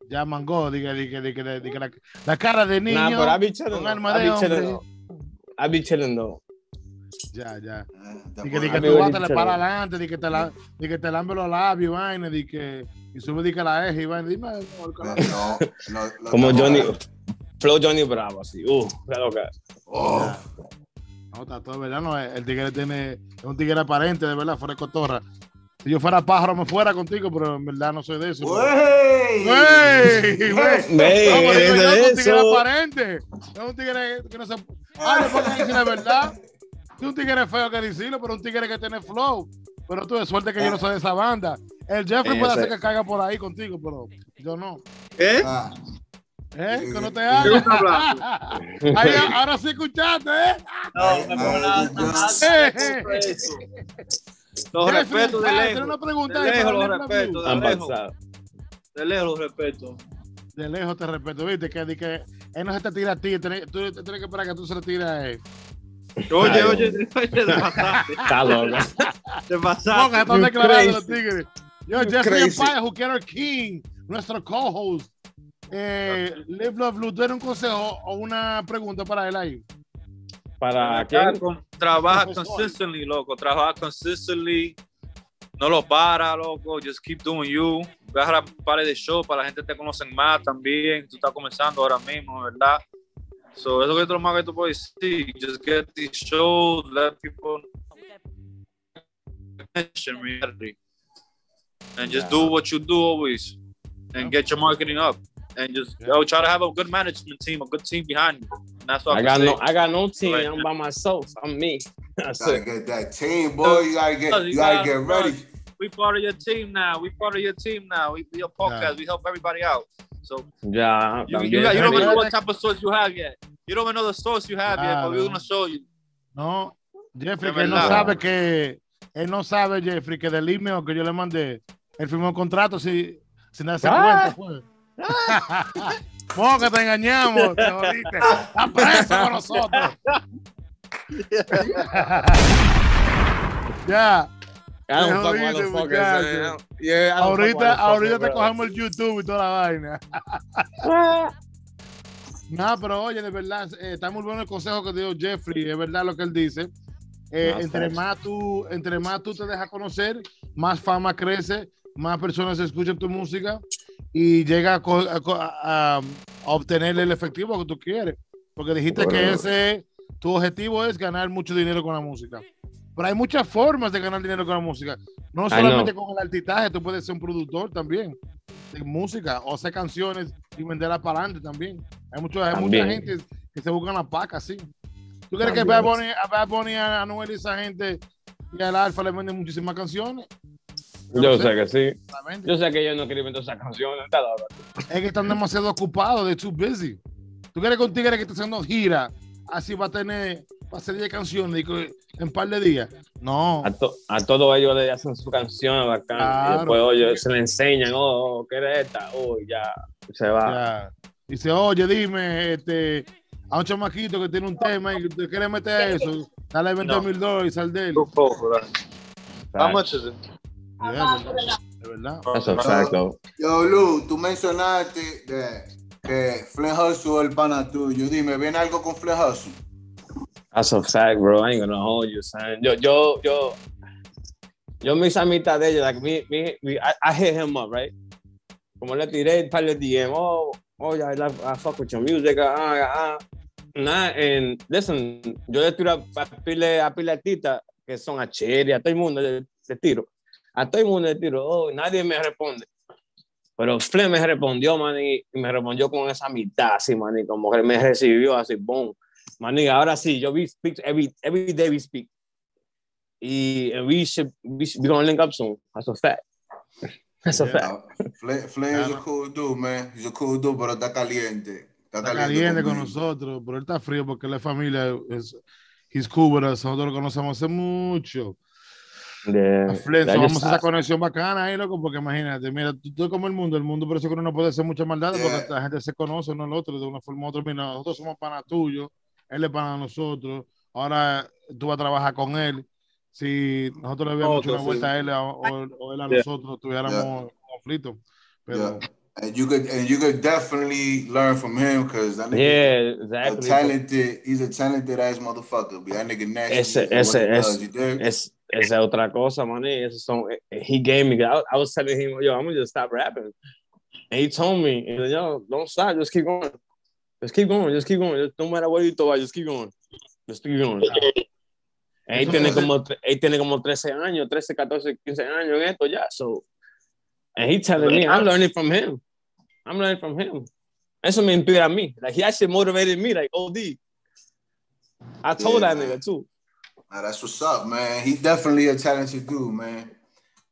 Ya mangó, diga, diga, diga, diga, diga, la, la cara de niño Nah, but I be chilling. con alma I de be hombre. chilling though. I be chilling though. Ya, ya. Di que, que I tú vas, chilling. para adelante, di que te, la, di que te lambe los labios, vaina, di que, y sube di que la eje, y vaina, dime, No, no, no Como Johnny. Flow Johnny Bravo, así. Uh, claro que. Oh, No, está todo, ¿verdad? No, el tigre tiene, es un tigre aparente, de verdad, fuera de cotorra. Si yo fuera pájaro, me fuera contigo, pero en verdad no soy de eso. ¡Wey! ¡Wey! ¡Wey! Digo es un tigre aparente. No es un tigre que no se. Ay, después que dice la verdad. Es un tigre feo que decirlo, pero un tigre que tiene flow. Pero tú de suerte que yo no soy de esa banda. El Jeffrey Eh, puede hacer que caiga por ahí contigo, pero yo no. ¿Qué? Ah, ¿Eh? Que no te ¿Qué hagas. está hablando? [laughs] Ahí, ahora sí escuchaste, ¿eh? No, me pongo nada. Los Jeffrey, respeto de lejos. tiene una pregunta De lejos los Nick respeto, Review. de Han lejos. pasado. De lejos los respeto. De lejos te respeto, viste, que, di que él no se te tira a ti, tú tienes que esperar que tú se le tires a él. Oye, oye, te pasaste. Está loco. Te No, que pasaste. están declarando los tigres. Yo, Jeffrey. Empire, Juquero King, nuestro co-host. Eh, Live Love Blue, ¿tú eres un consejo o una pregunta para él ahí? ¿Para Trabaja quién? Trabaja consistently, loco. Trabaja consistently. No lo para, loco. Just keep doing you. Agarra un par de show para la gente te conocen más también. Tú estás comenzando ahora mismo, ¿verdad? So, eso es lo más que tú puedes decir. Just get these shows, let people attention reality. And just do what you do always. And get your marketing up. And just yo, try to have a good management team, a good team behind you. And that's what I I, got can no. I got no team. Right. I'm by myself. I'm me. [laughs] That's gotta it. get that team, boy. You gotta get, Cause you gotta get gotta- ready. We part of your team now. We part of your team now. We be a podcast. Yeah. We help everybody out. So yeah, you, también. you, got, you don't even know what type of source you have yet. You don't even know the source you have yet, but we're gonna show you. No, Jeffrey, Es que él no verdad. sabe que, él no sabe, Jeffrey, que del email que yo le mandé, él firmó un contrato sin, sin darse Ah. cuenta, fue. Vos que te engañamos, te jodiste. Está preso con nosotros. ya. Ahorita, ahorita te cogemos el YouTube y toda la vaina. [laughs] No, pero oye, de verdad, eh, está muy bueno el consejo que dio Jeffrey, es verdad lo que él dice. Eh, No, entre, facts. más tú, entre más tú te dejas conocer, más fama crece, más personas escuchan tu música y llega a, a a- obtener el efectivo que tú quieres. Porque dijiste que Bueno. ese, tu objetivo es ganar mucho dinero con la música. Pero hay muchas formas de ganar dinero con la música. No solamente con el artistaje, tú puedes ser un productor también de música o hacer canciones y venderlas para adelante también. Hay, mucho, hay mucha También. gente que se buscan la paca así. ¿Tú crees que También. Bad Bunny, a Bad Bunny, a Anuel y esa gente y al Alfa le venden muchísimas canciones? Yo sé que sí. Yo sé que ellos no escriben todas esas canciones. Es que están demasiado ocupados, de too busy. ¿Tú crees que un tigre que está haciendo gira así va a tener, va a hacer 10 canciones en un par de días? No. A, to- a todos ellos le hacen su canción bacán. Claro. Y después, oye, se le enseñan, oh, oh, ¿qué eres esta? Oh, ya, se va. Ya. Dice, oye, dime, este, a un chamaquito que tiene un tema y te quiere meter a eso, dale 20 No. mil dólares y sal de él. How much is it? De verdad, verdad. That's a fact, though. Yo, Lu, tú mencionaste de, que Flynn Hustle es el pana tuyo. Dime, ¿viene algo con Flynn Hustle? That's a fact, bro. I ain't gonna hold you, son. Yo, yo, yo, yo me hice amistad de ellos. Like, me, me, me- I, I hit him up, right? Como le tiré un par de DM, oh, oh yeah, I, love, I fuck with your music, ah, ah, ah. Nah, and listen, yo le tiro a, a pile a pile artistas que son a Cherry, a todo el mundo le, le tiro. A todo el mundo le tiro, oh, nadie me responde. Pero Flem me respondió, man, y me respondió con esa mitad, así, man, y como que me recibió así, boom. Man, y ahora sí, yo we speak every, every day we speak. Y and we should, we should, we gonna link up soon. That's a fact. That's a fact. Flame, Flame is a cool dude, man. He's a cool dude, pero está caliente. Está, Está caliente con conmigo. nosotros, pero él está frío porque la familia es. He's cool with us. Nosotros lo conocemos hace mucho. Yeah, so just- vamos a esa conexión bacana ahí, loco, porque imagínate, mira, tú, tú como el mundo, el mundo por eso que uno no puede hacer mucha maldad, porque la gente se conoce uno al otro de una forma u otra. Mira, nosotros somos pana tuyos, él es pana de nosotros, ahora tú vas a trabajar con él. Si nosotros le habíamos hecho una vuelta a él a- o, o él a Yeah. nosotros, tuviéramos Yeah. conflicto. Pero Yeah. And you could and you could definitely learn from him because that nigga Yeah, a talented, he's a talented ass motherfucker. But that nigga nasty. Ese, for what ese, he es, does, you dig? es, esa es otra cosa, man. Son, eh, eh, he gave me, I, I was telling him, yo, I'm gonna just stop rapping. And he told me, yo, don't stop, just keep going. Just keep going, just keep going. Just, no matter what you throw, just keep going. Just keep going. Él tiene como, él tiene como 13 años, 13, 14, 15 años en esto ya. So, and he telling me, I'm learning from him. I'm learning from him. Eso me inspira a mí. Like, he actually motivated me, like, OD. I told Yeah, that nigga too. Nah, that's what's up, man. He's definitely a talented dude, man.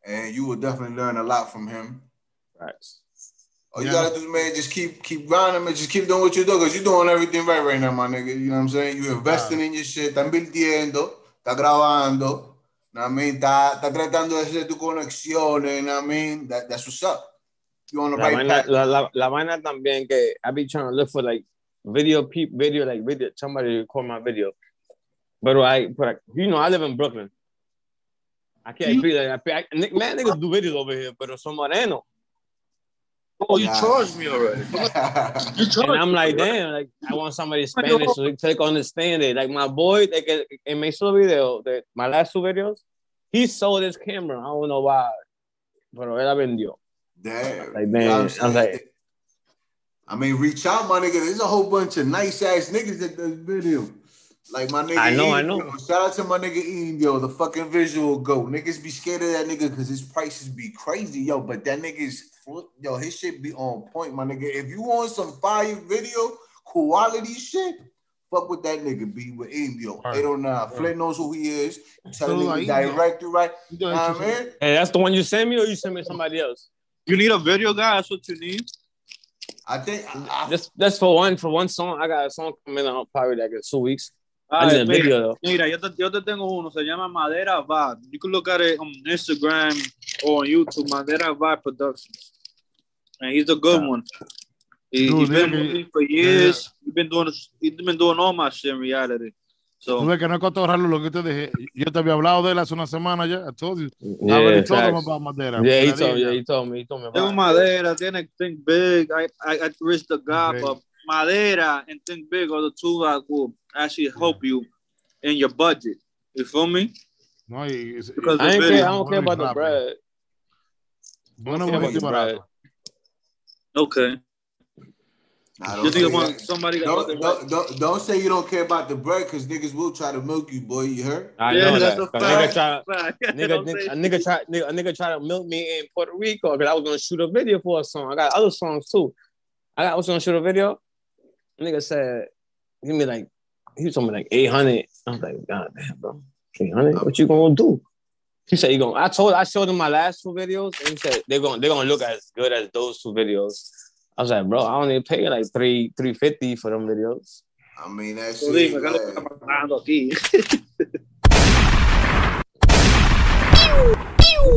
And you will definitely learn a lot from him. Right. All you Yeah. gotta do, man, just keep keep grinding, man. Just keep doing what you're doing, because you're doing everything right right now, my nigga. You know what I'm saying? You're investing in your shit, está invirtiendo, está grabando, know what I mean? Está, está tratando de hacer tu conexiones, you know what I mean? That, that's what's up. You on the La right vaina, path. la, la, la vaina también que I be trying to look for like video peep video like video somebody record my video. But I but I, you know I live in Brooklyn. I can't be like I, pay- I, Nick- man niggas do videos over here, but son moreno. Oh, you charged me already. [laughs] you charged And I'm like, damn, like I want somebody Spanish oh. so they can understand it. Like my boy, like in my solo video, the, my last two videos, he sold his camera. I don't know why, but él la vendió. Damn. Like You know man, I I'm was saying? like, [laughs] I mean, reach out, my nigga. There's a whole bunch of nice ass niggas that does video. Like my nigga. I know, I Indio. know. Shout out to my nigga Indio, the fucking visual go. Niggas be scared of that nigga because his prices be crazy, yo. But that nigga's yo, his shit be on point, my nigga. If you want some fire video, quality shit, fuck with that nigga. Be with Indio. 809. Flint knows who he is. Telling So, him like, the director, right? Indio Nah, is- man. hey, that's the one you sent me, or you sent me somebody else? You need a video guy. That's what you need. I think just just for one for one song. I got a song coming out probably like in two weeks. Ah, mira, yo te, yo te tengo uno, se llama Madera Vibe. You can look at it on Instagram or on YouTube, Madera Vibe Productions. And he's a good one. He, Dude, he's been moving for years. He's been doing he's been doing all my shit in reality. So ves que no cotorrarlo lo que te dije. Yo te había hablado de él hace una semana ya. I told you. Yeah, I already told him about Madera. Yeah, he Madera, told me. yeah. He told me. He told me tengo about. it. Madera, tiene Think Big. I, I, I reached the God, Okay. but Madera and Think Big are the two that will actually help you in your budget. You feel me? No, y- y- Because I, ain't care, I don't care about the bread. Bueno, I don't care about the bread. Okay. Nah, Just say need one- somebody that don't, don't, don't, don't say you don't care about the bread because niggas will try to milk you, boy. You heard? I Yeah, know that's that. a 'Cause Nigga fact. try, [laughs] nigga, nigga, a nigga try, nigga, a nigga try to milk me in Puerto Rico because I was gonna shoot a video for a song. I got other songs too. I got, I was gonna shoot a video. Nigga said, give me like, he told me like eight hundred. I was like, God damn, bro, eight hundred. What you gonna do? He said, "You gonna, I told, I showed him my last two videos, and he said they're gonna, they're gonna look as good as those two videos. I was like, bro, I only pay like three, three fifty for them videos. I mean, that Tú shit. dime, ¿qué es lo que like- está pasando aquí?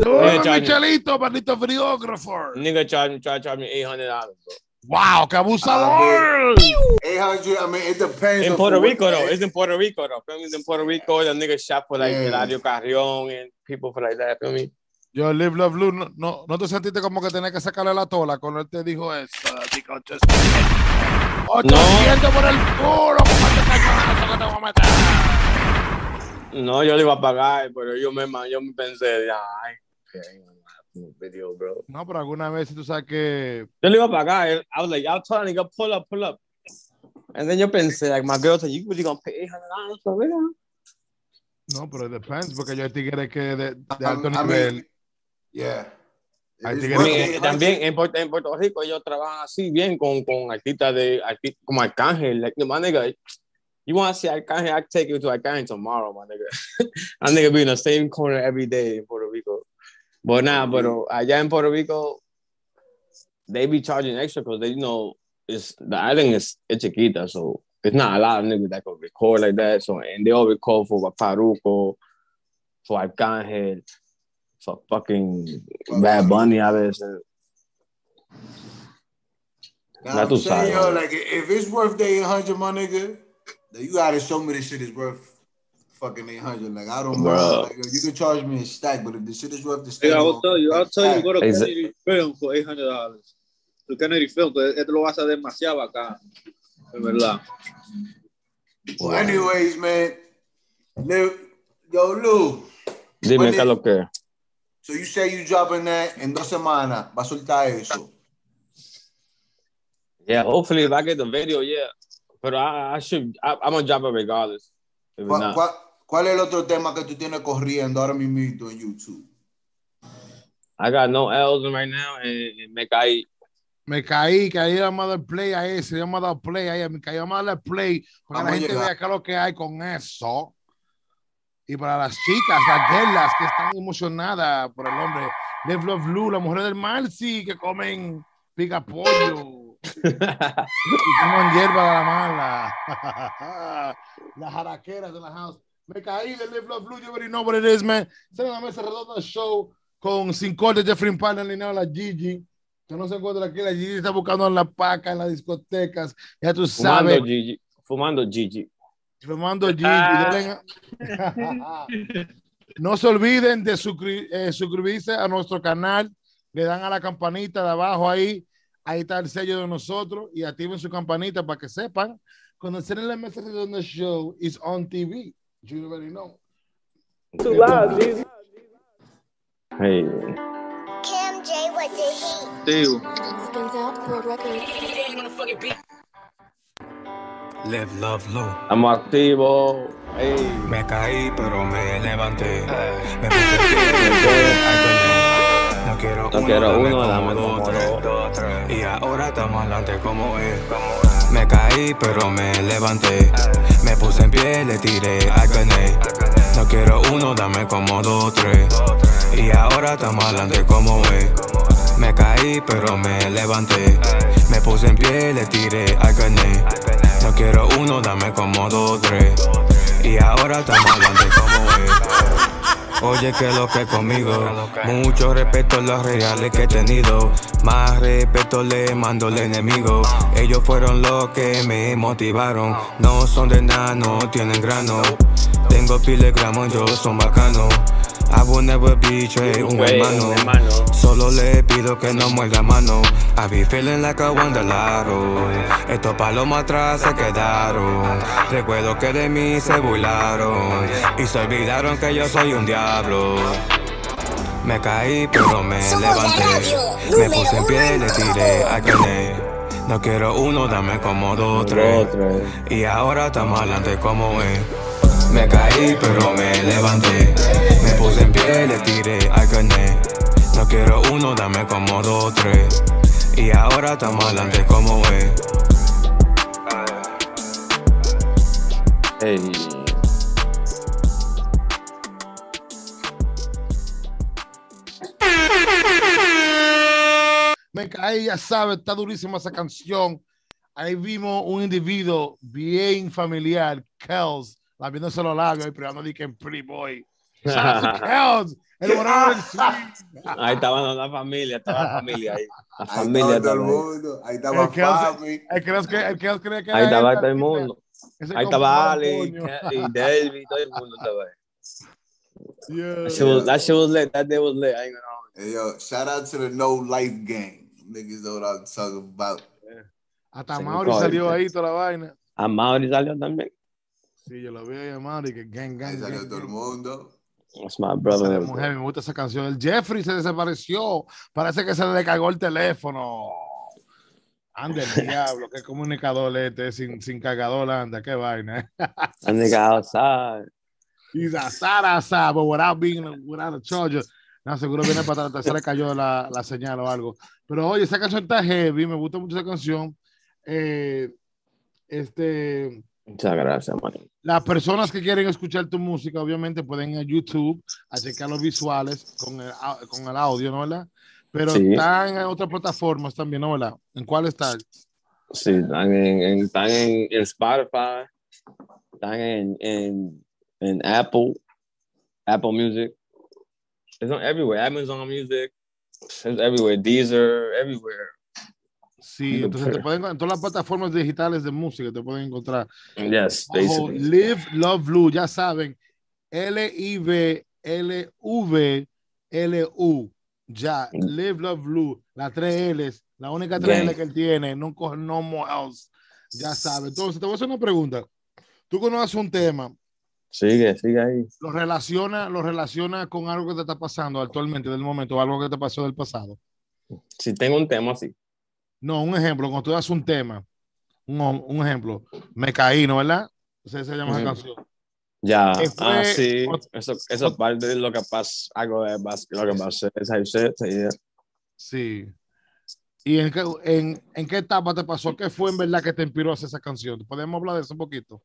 Duro, charge me. Michelito, maldito videógrafo. Nigga charge me, try to charge me eight hundred dollars, bro. Wow, qué abusador. 800, I mean, it depends. In on Puerto Rico, though. It's in Puerto Rico, though. Feel me? In Puerto Rico. The nigga shot for like Yeah. Eladio Carrión and people for like that. Feel me? Yo, Live Love Blue, no, no, no te sentiste como que tenía que sacarle la tola cuando él te dijo eso. Digo, 800 por el culo, que te voy a meter. No, yo le iba a pagar, pero yo me, yo me pensé, ay, pay. I video, bro. No, pero alguna vez tú sabes que Yo le iba a pagar. I was like, y'all telling nigga, pull up, pull up. And then yo pensé, like, my girl said, you really gonna pay $800 for a video? no, pero it depends porque yo hay tigres que de, de I- alto I mean, nivel. Yeah. También, it. eh, también en, Puerto, en Puerto Rico ellos trabajan así bien con, con artistas de arti- como Arcángel. Like, my nigga, you want to see Arcángel, I can take you to Arcángel tomorrow, my nigga. [laughs] that nigga be in the same corner every day in Puerto. But nah, pero allá in Puerto Rico, they be charging extra because they you know it's the island is it's chiquita, so it's not a lot of niggas that can record like that. So and they all record for Faruco, for Arcángel, for fucking Bad Bunny a veces. Now, I'm saying, yo, like, if it's worth the 800, my nigga, then you gotta show me this shit is worth fucking 800. Like, I don't know. Like, you can charge me a stack, but if the shit is worth the stack, Yeah, I'll tell you, I'll tell you, go to Exa- Kennedy Film for $800. To Kennedy Film, que esto lo vas a demasiado acá. En verdad. Well, anyways, man, Lil, yo, Lou, Dime qué es lo que. so you say you dropping that in dos semanas, va a soltar eso. Yeah, hopefully if I get the video, yeah. But I, I should, I, I'm gonna drop it regardless. If it's not. cuál- cuál es el otro tema que tú tienes corriendo ahora mismo en YouTube? I got no L's right now, and, and me caí. Me caí, caí vamos a dar play a ese, vamos a dar play a ese, me caí, vamos a darle play para que la gente vea qué es lo que hay con eso. Y para las chicas, las girlas que están emocionadas por el hombre, Live Love Blue, las mujeres del mar, sí, que comen pica pollo [laughs] y comen hierba de la mala. [laughs] las jaraqueras de la house. Me caí de Live Love Blue, you already know what it is, man. Es la mesa redonda show con Sin Corte, Jeffrey Palmer, alineado la Gigi. Que no se encuentra aquí, la Gigi está buscando en la paca, en las discotecas. Ya tú Fumando sabes. Gigi. Fumando Gigi. Fumando Gigi. Ah. [laughs] no se olviden de eh, suscribirse a nuestro canal. Le dan a la campanita de abajo ahí. Ahí está el sello de nosotros. Y activen su campanita para que sepan. Cuando el mensaje de the show is on TV. You already know. Too loud, Gigi. Hey. Cam J, what did he? Tío. Spins out World Records. Live, love, low. Estamos activos. Hey. Me caí, pero me levanté. Me puse pie. No quiero No uno, quiero dame como dos, tres. Y ahora estamos adelante como es. Caí, pero me levanté. Me puse en pie, le tiré al cané. No quiero uno, dame como dos, tres. Y ahora estamos adelante como es. Me caí, pero me levanté. Me puse en pie, le tiré al. No quiero uno, dame como dos, tres. Y ahora estamos adelante como es. Oye, que lo que conmigo. Mucho respeto a los reales que he tenido. Más respeto le mando al enemigo. Ellos fueron los que me motivaron. No son de nada, no tienen grano. Tengo pile gramos, yo son bacanos. I will never betray un Güey, hermano. un hermano. Solo le pido que no muerda mano. I be feeling like a wanderlaro. Estos palomas atrás se quedaron. Recuerdo que de mí se burlaron. Y se olvidaron que yo soy un diablo. Me caí, pero me Somos levanté. Me puse en pie, uno le tiré a cané. No quiero uno, dame como dos, tres. Y ahora estamos adelante como es. Me caí, pero me levanté. Puse en pie, le tiré al cané. No quiero uno, dame como dos, tres. Y ahora estamos adelante como es. Hey. Me caí, ya sabes, está durísima esa canción. Ahí vimos un individuo bien familiar, Kels, lamiéndose los labios y probando que en Pretty Boy. [laughs] El. [laughs] Ahí estaba la familia, estaba la familia ahí. La Ahí familia estaba todo el mundo. Ahí El estaba Kels, Fabi. el que, el Kels cree que Ahí estaba todo el mundo. Ahí estaba. Ke- y [laughs] David, todo el mundo estaba ahí. Yeah. That shit was, that shit was lit. That day was lit. I ain't gonna Hey, yo, shout out to the No Life Gang. Niggas know what I'm talking about. Hasta Sí, Mauri salió ahí toda la vaina. A Mauri salió también. Sí, yo lo vi ahí a Mauri, que gang, gang, Ahí salió gang, todo el mundo. That's my brother. Esa mujer, me gusta esa canción. El Jeffrey se desapareció. Parece que se le cagó el teléfono. Anda el [laughs] diablo, qué comunicador este, sin, sin cargador anda, qué vaina. [laughs] That nigga outside. He's outside, outside, but without being, without a charger. No, seguro viene para atrás, se le cayó la, la señal o algo. Pero oye, esa canción está heavy, me gusta mucho esa canción. Eh, este, Muchas gracias, las personas que quieren escuchar tu música, obviamente pueden ir a YouTube a checar los visuales con el, con el audio, ¿no? ¿verdad? Pero Sí. están en otras plataformas también, ¿no? ¿verdad? ¿En cuál está? Sí, están en, en- están en Spotify, están en, en, en Apple, Apple Music. It's on everywhere. Amazon Music. It's everywhere. Deezer, everywhere. Sí, entonces te pueden en todas las plataformas digitales de música te pueden encontrar. Yes, Bajo. Live Love Blue, ya saben, L-I-V-L-V-L-U, ya, Live Love Blue, las tres L's, la única tres. L que él tiene, no coge no more else, ya saben. Entonces, te voy a hacer una pregunta. Tú conoces un tema, Sigue, sigue ahí. lo relaciona, lo relaciona con algo que te está pasando actualmente, del momento, o algo que te pasó del pasado. Si tengo un tema así. No, un ejemplo, cuando tú das un tema, un, un ejemplo, me caí, ¿no? ¿Verdad? Esa se llama esa Ujú. canción. Ya, ah, sí. Eso, eso parte de lo que pasa, algo de lo que pasa, yeah. Sí. ¿Y en qué, en, en qué etapa te pasó? ¿Qué fue en verdad que te inspiró a hacer esa canción? ¿Podemos hablar de eso un poquito?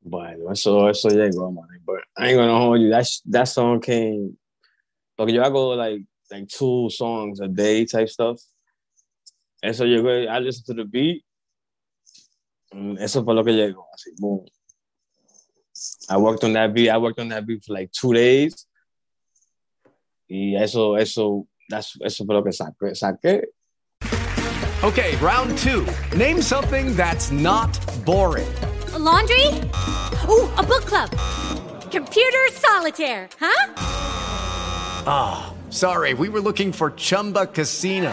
Bueno, eso, eso llegó, man. But I ain't gonna hold you. That, that song came, porque yo hago like, like two songs a day type stuff. Eso llegó, I listened to the beat. mm, Eso fue lo que llegó, así, boom. I worked on that beat, I worked on that beat for like two days. Y eso, eso, that's, eso fue lo que saqué. saqué. Okay, round two. Name something that's not boring. A laundry? Ooh, a book club. Computer solitaire, huh? Ah, sorry, we were looking for Chumba Casino.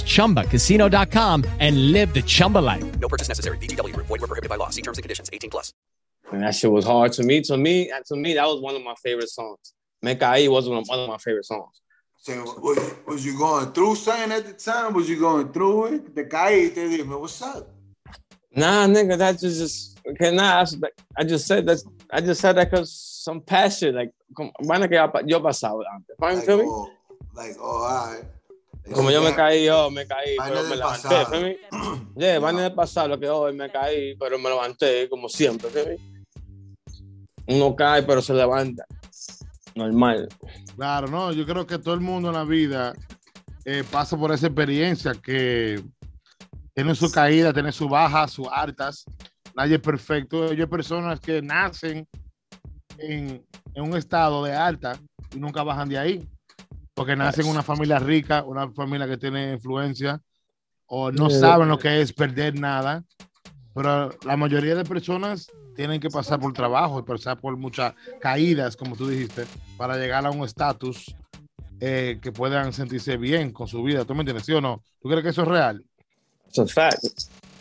chumbacasino.com and live the Chumba life. No purchase necessary. VGW Group. Void were prohibited by law. See terms and conditions. 18 plus. And that shit was hard to me. To me, to me, that was one of my favorite songs. Me Caí was one of, one of my favorite songs. So, was, was you going through something at the time? Was you going through it? The guy, te caíste, what's up? Nah, nigga, that just just okay. Nah, I, just- I just said that. I just said that because some passion, like, como, vaina que ya pa- yo pasado antes. Fine, feel me? oh, Like, oh, all right. Como yo me caí, yo me caí, Vaina pero me levanté, me? [clears throat] Yeah, vaina del pasado, lo que hoy me caí, pero me levanté, como siempre, feel me? Uno cae, pero se levanta. Normal. Claro, no, yo creo que todo el mundo en la vida eh, pasa por esa experiencia que tiene su caída, tiene su baja, sus altas. Nadie es perfecto. Hay personas que nacen en, en un estado de alta y nunca bajan de ahí. Porque nacen en una familia rica, una familia que tiene influencia, o no Yeah. saben lo que es perder nada. Pero la mayoría de personas tienen que pasar por trabajo pasar por muchas caídas, como tú dijiste, para llegar a un estatus eh, que puedan sentirse bien con su vida. ¿Tú me entiendes? ¿Sí o no? ¿Tú crees que eso es real? That's a fact.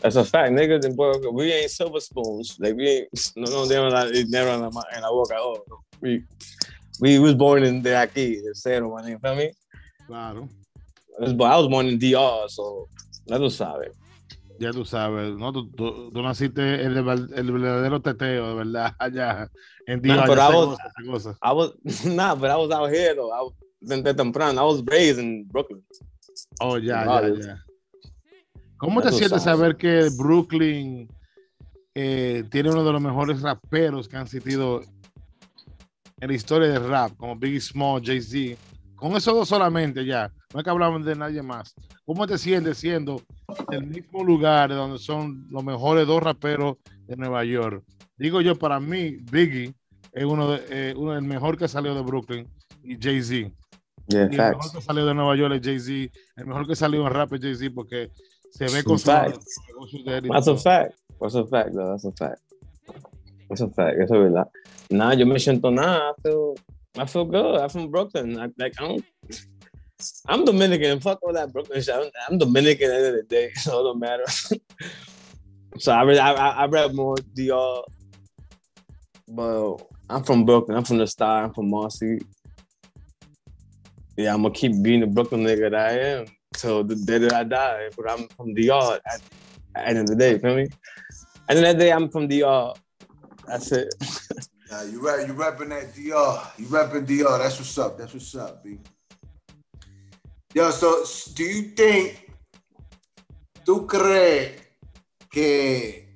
That's a fact, nigga. Then, boy, we ain't silver spoons. Like we ain't no no la dinero en la, ma- en la boca. Oh, we we was born in de aquí, de cero, man. You feel me? Claro. I was, born- I was born in DR, so ya tú sabes. Ya tú sabes, ¿no? Tú, tú- tú naciste el, de- el verdadero teteo, de verdad, [laughs] allá en. Nah, allá but I was, goza. I was [laughs] nah, but I was out here though. I was desde temprano. I was raised in Brooklyn. Oh, ya, Ah, ya, ya. ¿Cómo Ya te sientes sabes. saber que Brooklyn eh, tiene uno de los mejores raperos que han existido en la historia del rap, como Biggie Small, Jay-Z, con esos dos solamente ya, no es que hablamos de nadie más. ¿Cómo te sientes siendo el mismo lugar donde son los mejores dos raperos de Nueva York? Digo yo, para mí, Biggie es uno, de, eh, uno del mejor que salió de Brooklyn y Jay-Z. Yeah, el facts. mejor que salió de Nueva York es Jay-Z. El mejor que salió en rap es Jay-Z porque se ve con de él y That's a fact. That's a fact, though. That's a fact. A fact. Eso es verdad. Nah, yo me siento nada. I feel, I feel good. I'm from Brooklyn. I, like, I don't, I'm Dominican. Fuck all that Brooklyn shit. I'm, I'm Dominican at the end of the day, [laughs] so it don't matter. [laughs] so I, really, I, I, rap more DR, but I'm from Brooklyn. I'm from the Star. I'm from Marcy. Yeah, I'm gonna keep being the Brooklyn nigga that I am till the day that I die. But I'm from DR at, at the end of the day, feel me? At the end of the day, I'm from DR. That's it. Nah, you rap, you rapping that DR. You rapping DR. That's what's up. That's what's up, B. Yo, so do you think tú crees que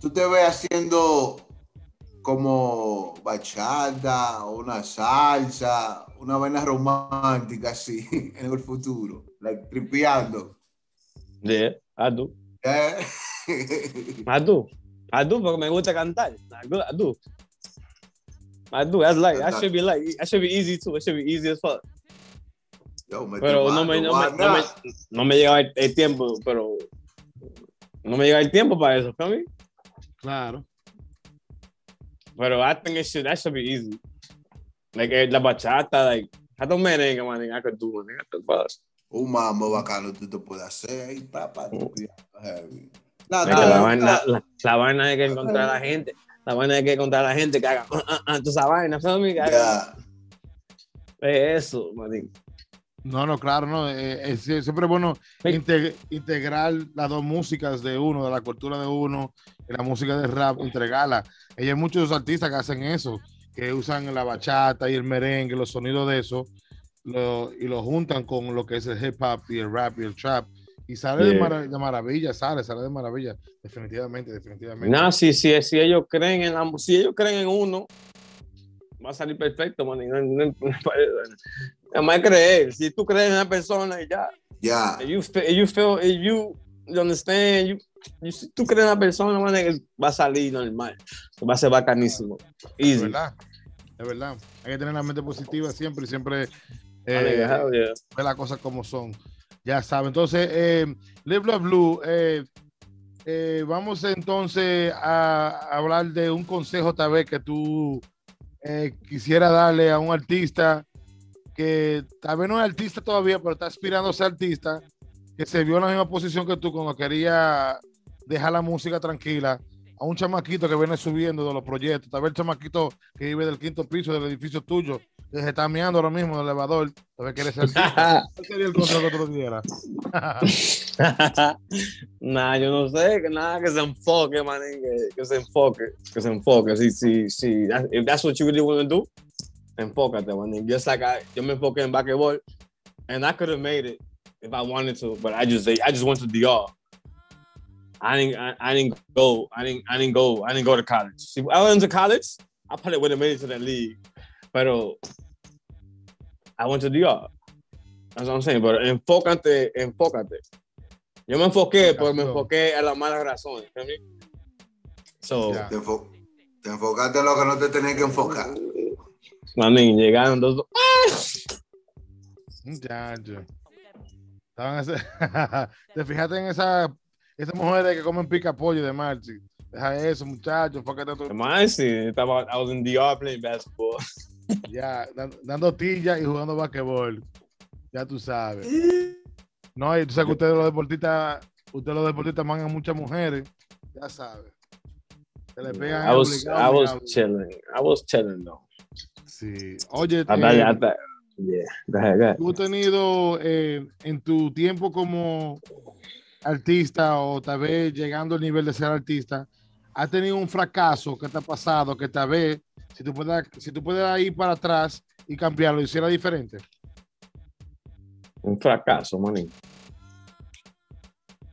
tú te ves haciendo como bachata o una salsa, una vaina romántica así [laughs] en el futuro, like tripeando? Yeah, I do. Eh? [laughs] I do. I do porque me gusta cantar. I do. I do. I do. That's like that should be like that should be easy too. It should be easy as fuck. Yo, me Pero no me, no, me, no, me, no me llega el, tiempo, pero no me llega el tiempo para eso, feel me? Claro. Pero I think it should that should be easy. Like eh, la bachata, like I don't merengue, man. I could do it. I could bust. Un mambo bacano tú te puedes hacer ahí, papá. heavy. La, la- la, la- vaina, la, la vaina hay que encontrar a la gente. La vaina hay que encontrar a la gente que haga ah, ah, ah, esa vaina? Que haga- Es eso, man. No, no, claro, no. eh, es, es siempre bueno integ- integrar las dos músicas de uno, de la cultura de uno, y la música de rap, integrarla. Y hay muchos artistas que hacen eso, que usan la bachata y el merengue, los sonidos de eso, lo- y lo juntan con lo que es el hip hop y el rap y el trap. Y sale de, Yeah. mara- de maravilla, sale, sale de maravilla. Definitivamente, definitivamente. No, si, si, si ellos creen en la, si ellos creen en uno, va a salir perfecto, man. No, no, no, nada más creer. Si tú crees en una persona y ya. Ya. If you, you feel, you, you understand, you, you- si tú crees en una persona, man, va a salir normal. Va a ser bacanísimo. Es Easy. verdad, es verdad. Hay que tener la mente positiva siempre y siempre eh, yeah. ver las cosas como son. Ya saben. Entonces, eh, Live Love Blue, eh, eh, vamos entonces a hablar de un consejo tal vez que tú eh, quisiera darle a un artista que tal vez no es artista todavía, pero está aspirando a ser artista, que se vio en la misma posición que tú cuando quería dejar la música tranquila, a un chamaquito que viene subiendo de los proyectos, tal vez el chamaquito que vive del quinto piso del edificio tuyo, que se está meando ahora mismo en el elevador, tal vez quiere ser artista. [laughs] ¿Cuál sería el consejo que tú dieras? [laughs] nah, yo no sé, que nada, que se enfoque, man, que, que se enfoque, que se enfoque. Si, si, that- if that's what you really want to do, enfócate, man. Just like I, yo me enfoqué en basketball, and I could have made it if I wanted to, but I just, I just went to DR. I didn't, I, I didn't go, I didn't, I didn't go, I didn't go to college. See, I went to college, I probably would have made it to that league, but uh, I went to DR. That's what I'm saying, but enfócate, enfócate. Yo me enfoqué, pero me enfoqué a las malas razones. ¿feel me? So, Te, enfo- te enfocaste en lo que no te tenías que enfocar. mami, llegaron dos. Muchacho. Estaban ese- [laughs] Te fijaste en esa, esas mujeres que comen pica pollo de Marchi. Deja eso, muchachos. Enfócate tú. Más, sí, estaba, I was in DR playing basketball. [laughs] Ya, dan- dando tilla y jugando basquetbol. Ya tú sabes. No, y tú sabes que ustedes los deportistas, ustedes los deportistas mangan muchas mujeres. Ya sabes. Se le pegan I was, I was chilling. I was chilling though. Sí. Oye, yeah. ¿Tú has tenido eh, en tu tiempo como artista o tal vez llegando al nivel de ser artista, has tenido un fracaso que te ha pasado que tal vez, si tú puedes, si tú puedes ir para atrás y cambiarlo, hiciera diferente? Un fracaso, maní.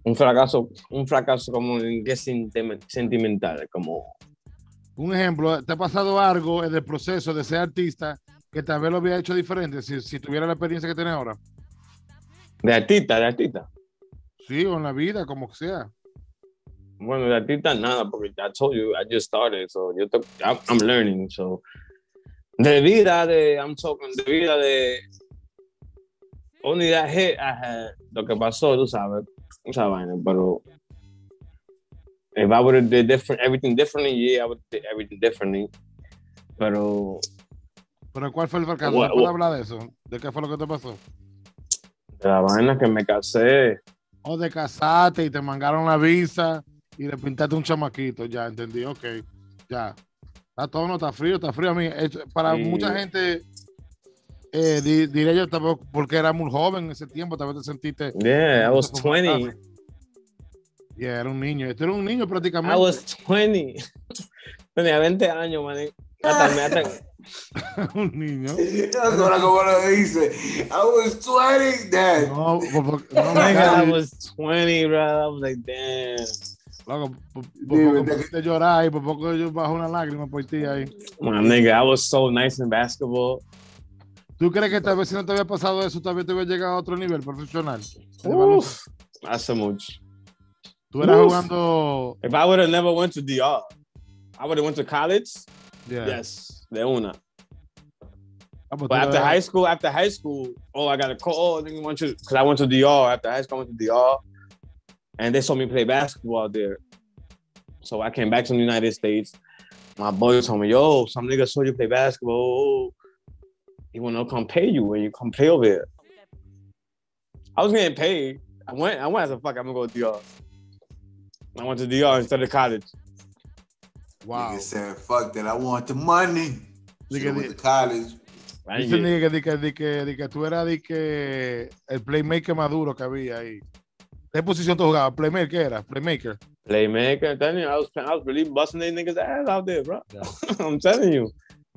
Un fracaso, un fracaso como en qué sentimen- sentimental, como Un ejemplo, ¿te ha pasado algo en el proceso de ser artista que tal vez lo había hecho diferente si, si tuviera la experiencia que tiene ahora. De artista, de artista. Sí, o en la vida, como que sea. Bueno, de artista nada, porque I told you, I just started, so yo te- I'm, I'm learning, so. De vida de, I'm talking, de vida de. Only that hit I had, lo que pasó, tú sabes, esa vaina, pero. If I would have did different, everything differently, yeah, I would have did everything differently. Pero Pero ¿cuál fue el fracaso? What- ¿Me puedes hablar de eso? ¿De qué fue lo que te pasó? de la vaina que me casé, O de casarte y te mangaron la visa y le pintaste un chamaquito. Ya, entendí, ok. Ya. Está todo, no está frío, está frío a mí. Es- para Sí. mucha gente, eh, di- diré yo tampoco, porque era muy joven en ese tiempo, tal vez te sentiste. yeah, I was como 20. Yeah, era un niño. Este era un niño prácticamente. I was 20. [laughs] Tenía 20 años, man. Hasta me hasta, [laughs] un niño. [laughs] Ahora como lo dice, I was 20 then. No, por- por- no, [laughs] Nigga, I was 20, bro. I was like, damn. Loco, por, por poco me llorar y por poco yo bajo una lágrima por ti ahí. My nigga, I was so nice in basketball. ¿Tú crees que tal vez si no te había pasado eso, tal vez te hubiera llegado a otro nivel profesional? Uf, hace mucho. Tú eras Uf. jugando. If I would have never went to DR, I would have went to college. Yeah. Yes, de una. Ah, But after high school, after high school, oh, I got a call. Oh, nigga, want you? Because I went to DR after high school. I went to DR, and they saw me play basketball out there. So I came back to the United States. My boy told me, "Yo, some nigga saw you play basketball. He wanna come pay you when you come play over here." I was getting paid. I went. I went as a fuck. I'm gonna go to DR. I went to DR instead of college. Wow. Nigga said, fuck that, I want the money. Nigga, Should've went di- to college. Dice el get- nigga que, di que, di que, di que tú eras di que el playmaker más duro que había ahí. ¿Qué posición tú jugabas? ¿Playmaker qué era? ¿Playmaker? Playmaker. Then I was, I was really busting they niggas ass out there, bro. [laughs] I'm telling you.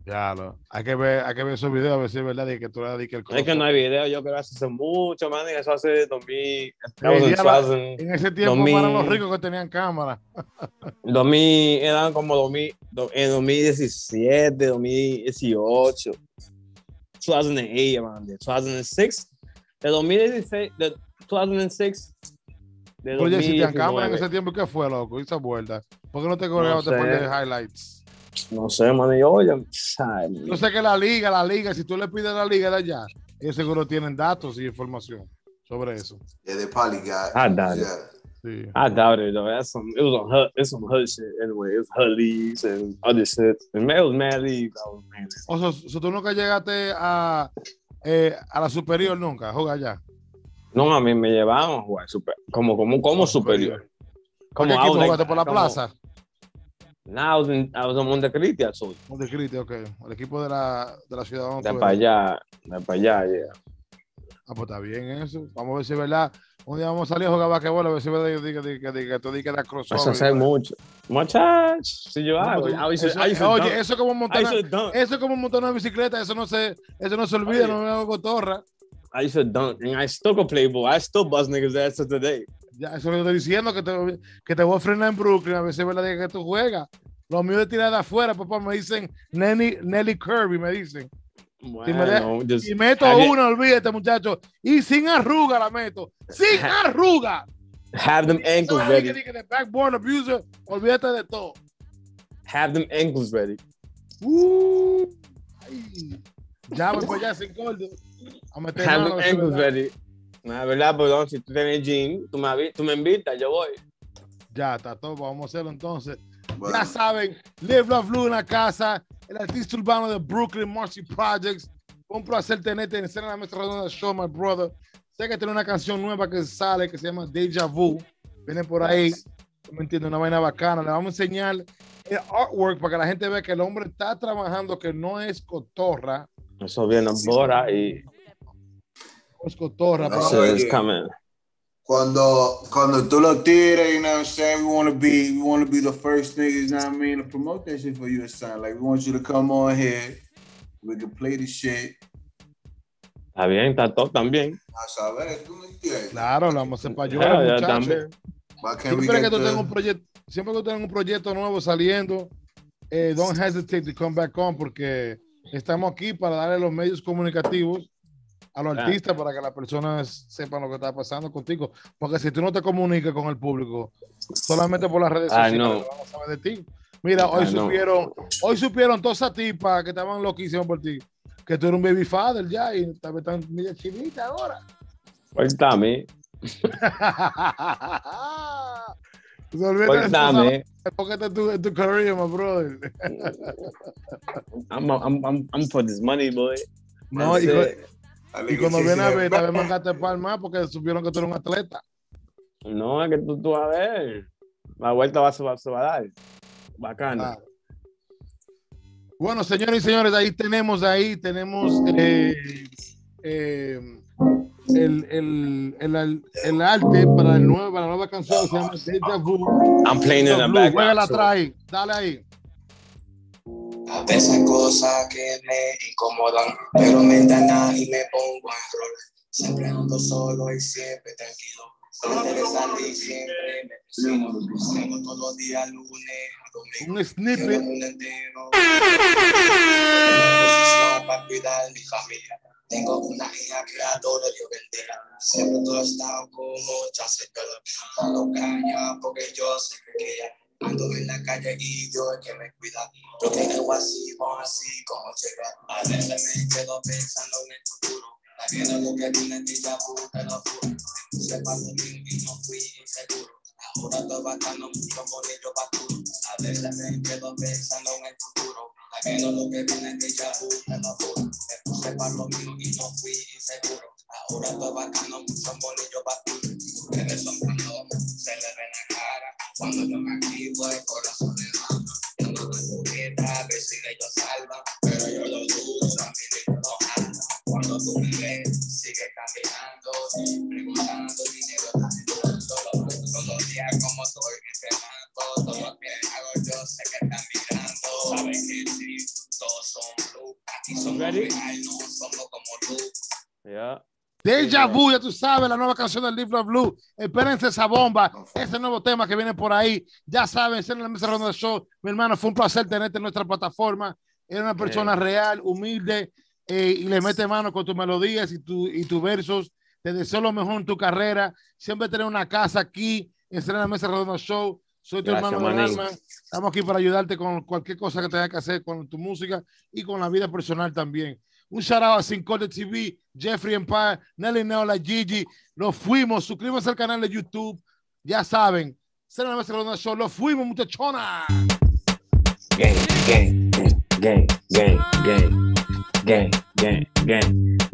Ya, lo. Hay que ver, hay que ver esos videos a ver si es verdad de que tú eras di que el Es que no hay video, yo creo que hace mucho, man. Eso hace 2000. That Hoy was in día la- 2000, en ese tiempo 2000, para los ricos que tenían cámara. [laughs] 2000, eran como 2000, do- en 2017, 2018, 2008, around there, 2006, de 2016, de 2006, de Oye, si tenían cámara en 2019. ese tiempo, ¿qué fue, loco? Esa vuelta. ¿Por qué no te colgaste sé. por de highlights? No sé, man, yo, oye, ay, Yo sé que la liga, la liga, si tú le pides a la liga de allá, ellos seguro tienen datos y información sobre eso. Yeah, they probably got. I doubt it. yeah. Sí. I doubt it though. That's some. It was on hood. It's some hood shit anyway. It's hood leagues and other shit. And man, it was mad leagues. I was. O sea, so tú nunca llegaste a, eh, a la superior nunca, juega allá. No, a mí me llevaban a jugar super, como, como, como superior. ¿Por qué Como I equipo was jugaste por la como- plaza? Nah, I was in, I was in Montecristi. Montecristi, ok. El equipo de la, de la ciudad. De para allá, de para allá, yeah. Ah, pues está bien eso. Vamos a ver si es verdad. Un día vamos a salir a jugar basquetbol, a ver si es verdad que que diga que tú digas que crossover. Eso hace mucho. Muchachos, si yo hago. oye, eso es como montar eso es como montar una bicicleta, eso no se, eso no se olvida, no me hago cotorra. I used to dunk, and I still could play ball. I still bust niggas ass to today. Ya, eso es lo que estoy diciendo, que te, que te voy a frenar en Brooklyn, a ver si es verdad que tú juegas. Los míos de tirar de afuera, papá, me dicen Nelly, Nelly Kirby, me dicen. Me Bueno, just y meto have it- una, olvídate, muchacho. Y sin arruga la meto. ¡Sin arruga! Have them ankles ready. backborn abuser, olvídate de todo. Have them ankles ready. Uh, ay. Ya voy por allá sin gordo. A meter Have mano, them ankles ready. La verdad, perdón, si tú tienes jean, tú me, tú me invitas, yo voy. Ya está todo, vamos a hacerlo entonces. Ya saben, Live Love Blue en la casa, el artista urbano de Brooklyn, Marcy Projects. Un placer tenerte en escena de la mesa redonda del show, my brother. Sé que tiene una canción nueva que sale que se llama Deja Vu. Viene por ahí, ¿tú ¿me entiendes? Una vaina bacana. Le vamos a enseñar el artwork para que la gente vea que el hombre está trabajando, que no es cotorra. Eso viene ahora y No es cotorra. No, is oye. coming. Cuando, cuando tú lo tires, you know what I'm saying? We want to be, we want to be the first niggas, you know what I mean, to promote that shit for you, son. Like, we want you to come on here. We can play the shit. Está bien, está todo también. A saber, tú me entiendes. Claro, lo vamos a hacer para ayudar, también. Siempre que tú the- tengas un proyecto, siempre que tú tengas un proyecto nuevo saliendo, eh, don't hesitate to come back on porque Estamos aquí para darle los medios comunicativos a los Ah. artistas para que las personas sepan lo que está pasando contigo. Porque si tú no te comunicas con el público, solamente por las redes I sociales, no van a saber de ti. Mira, hoy I know. supieron, hoy supieron todas esas tipas que estaban loquísimas por ti, que tú eres un baby father ya y vez están media chinita ahora. Cuéntame. [laughs] Cuéntame. Este es tu, es tu career, my brother. I'm, I'm, I'm, I'm for this money, boy. No, y, y cuando viene a ver, tal vez [laughs] mangaste palma porque supieron que tú eres un atleta. No, es que tú, tú a ver. La vuelta va, se, va, se va a dar. Bacano. Ah. Bueno, señores y señores, ahí tenemos, ahí tenemos eh, eh, el, el, el, el arte para, el nuevo, para la nueva canción que se llama Deja Vu. I'm playing in the Blue, background, atrás ahí, dale ahí. A veces hay cosas que me incomodan, pero me dañan y me pongo en rol. Siempre ando solo y siempre tranquilo. De salir siempre me presiona. Tengo todos los días lunes domingo. Un snippet. Mundo entero. Para cuidar mi familia. Tengo una hija que adoro, Dios bendiga. Siempre todo ha estado como pero no lo calla porque yo sé que ella ando en la calle y yo es que me cuida. Yo tengo así, o así como llega. A veces me quedo pensando en el futuro. Sabiendo lo que viene de ya te lo juro. Sepa lo mío y no fui inseguro. Ahora estoy bajando mucho bonito paturo. A veces me quedo pensando en el futuro. Sabiendo lo que viene de ya te lo juro. Puse para lo mío y no fui inseguro. Ahora estoy bajando mucho bonito paturo. Que me son Cuando yo me activo el corazón le baja. Yo no tengo meta, a ver si ellos salvan. Pero yo lo dudo, mí me lo jala. Cuando tú me ves, sigue caminando. Preguntando dinero, dame todo. Solo todos los días como estoy entrenando. Todo lo que hago yo sé que están mirando. Saben que sí, todos son blue. Aquí somos real, no somos como tú. Yeah. Deja Vu, ya tú sabes, la nueva canción del Love Blue. Espérense esa bomba, ese nuevo tema que viene por ahí. Ya saben, ser en la mesa ronda del show. Mi hermano, fue un placer tenerte en nuestra plataforma. Eres una persona real, humilde eh, y le mete mano con tus melodías y, tu, y tus versos. Te deseo lo mejor en tu carrera. Siempre tener una casa aquí en Ser en la mesa redonda show. Soy tu Gracias, hermano del alma. Estamos aquí para ayudarte con cualquier cosa que tengas que hacer con tu música y con la vida personal también. Un shout out a Sin Corte TV, Jeffrey Empire, Nelly Neo, la Gigi. Nos fuimos. Suscríbanse al canal de YouTube. Ya saben. Ser en la mesa redonda show. Lo fuimos, muchachona. Gang, gang, gang, gang, gang, gang, gang, gang. Somos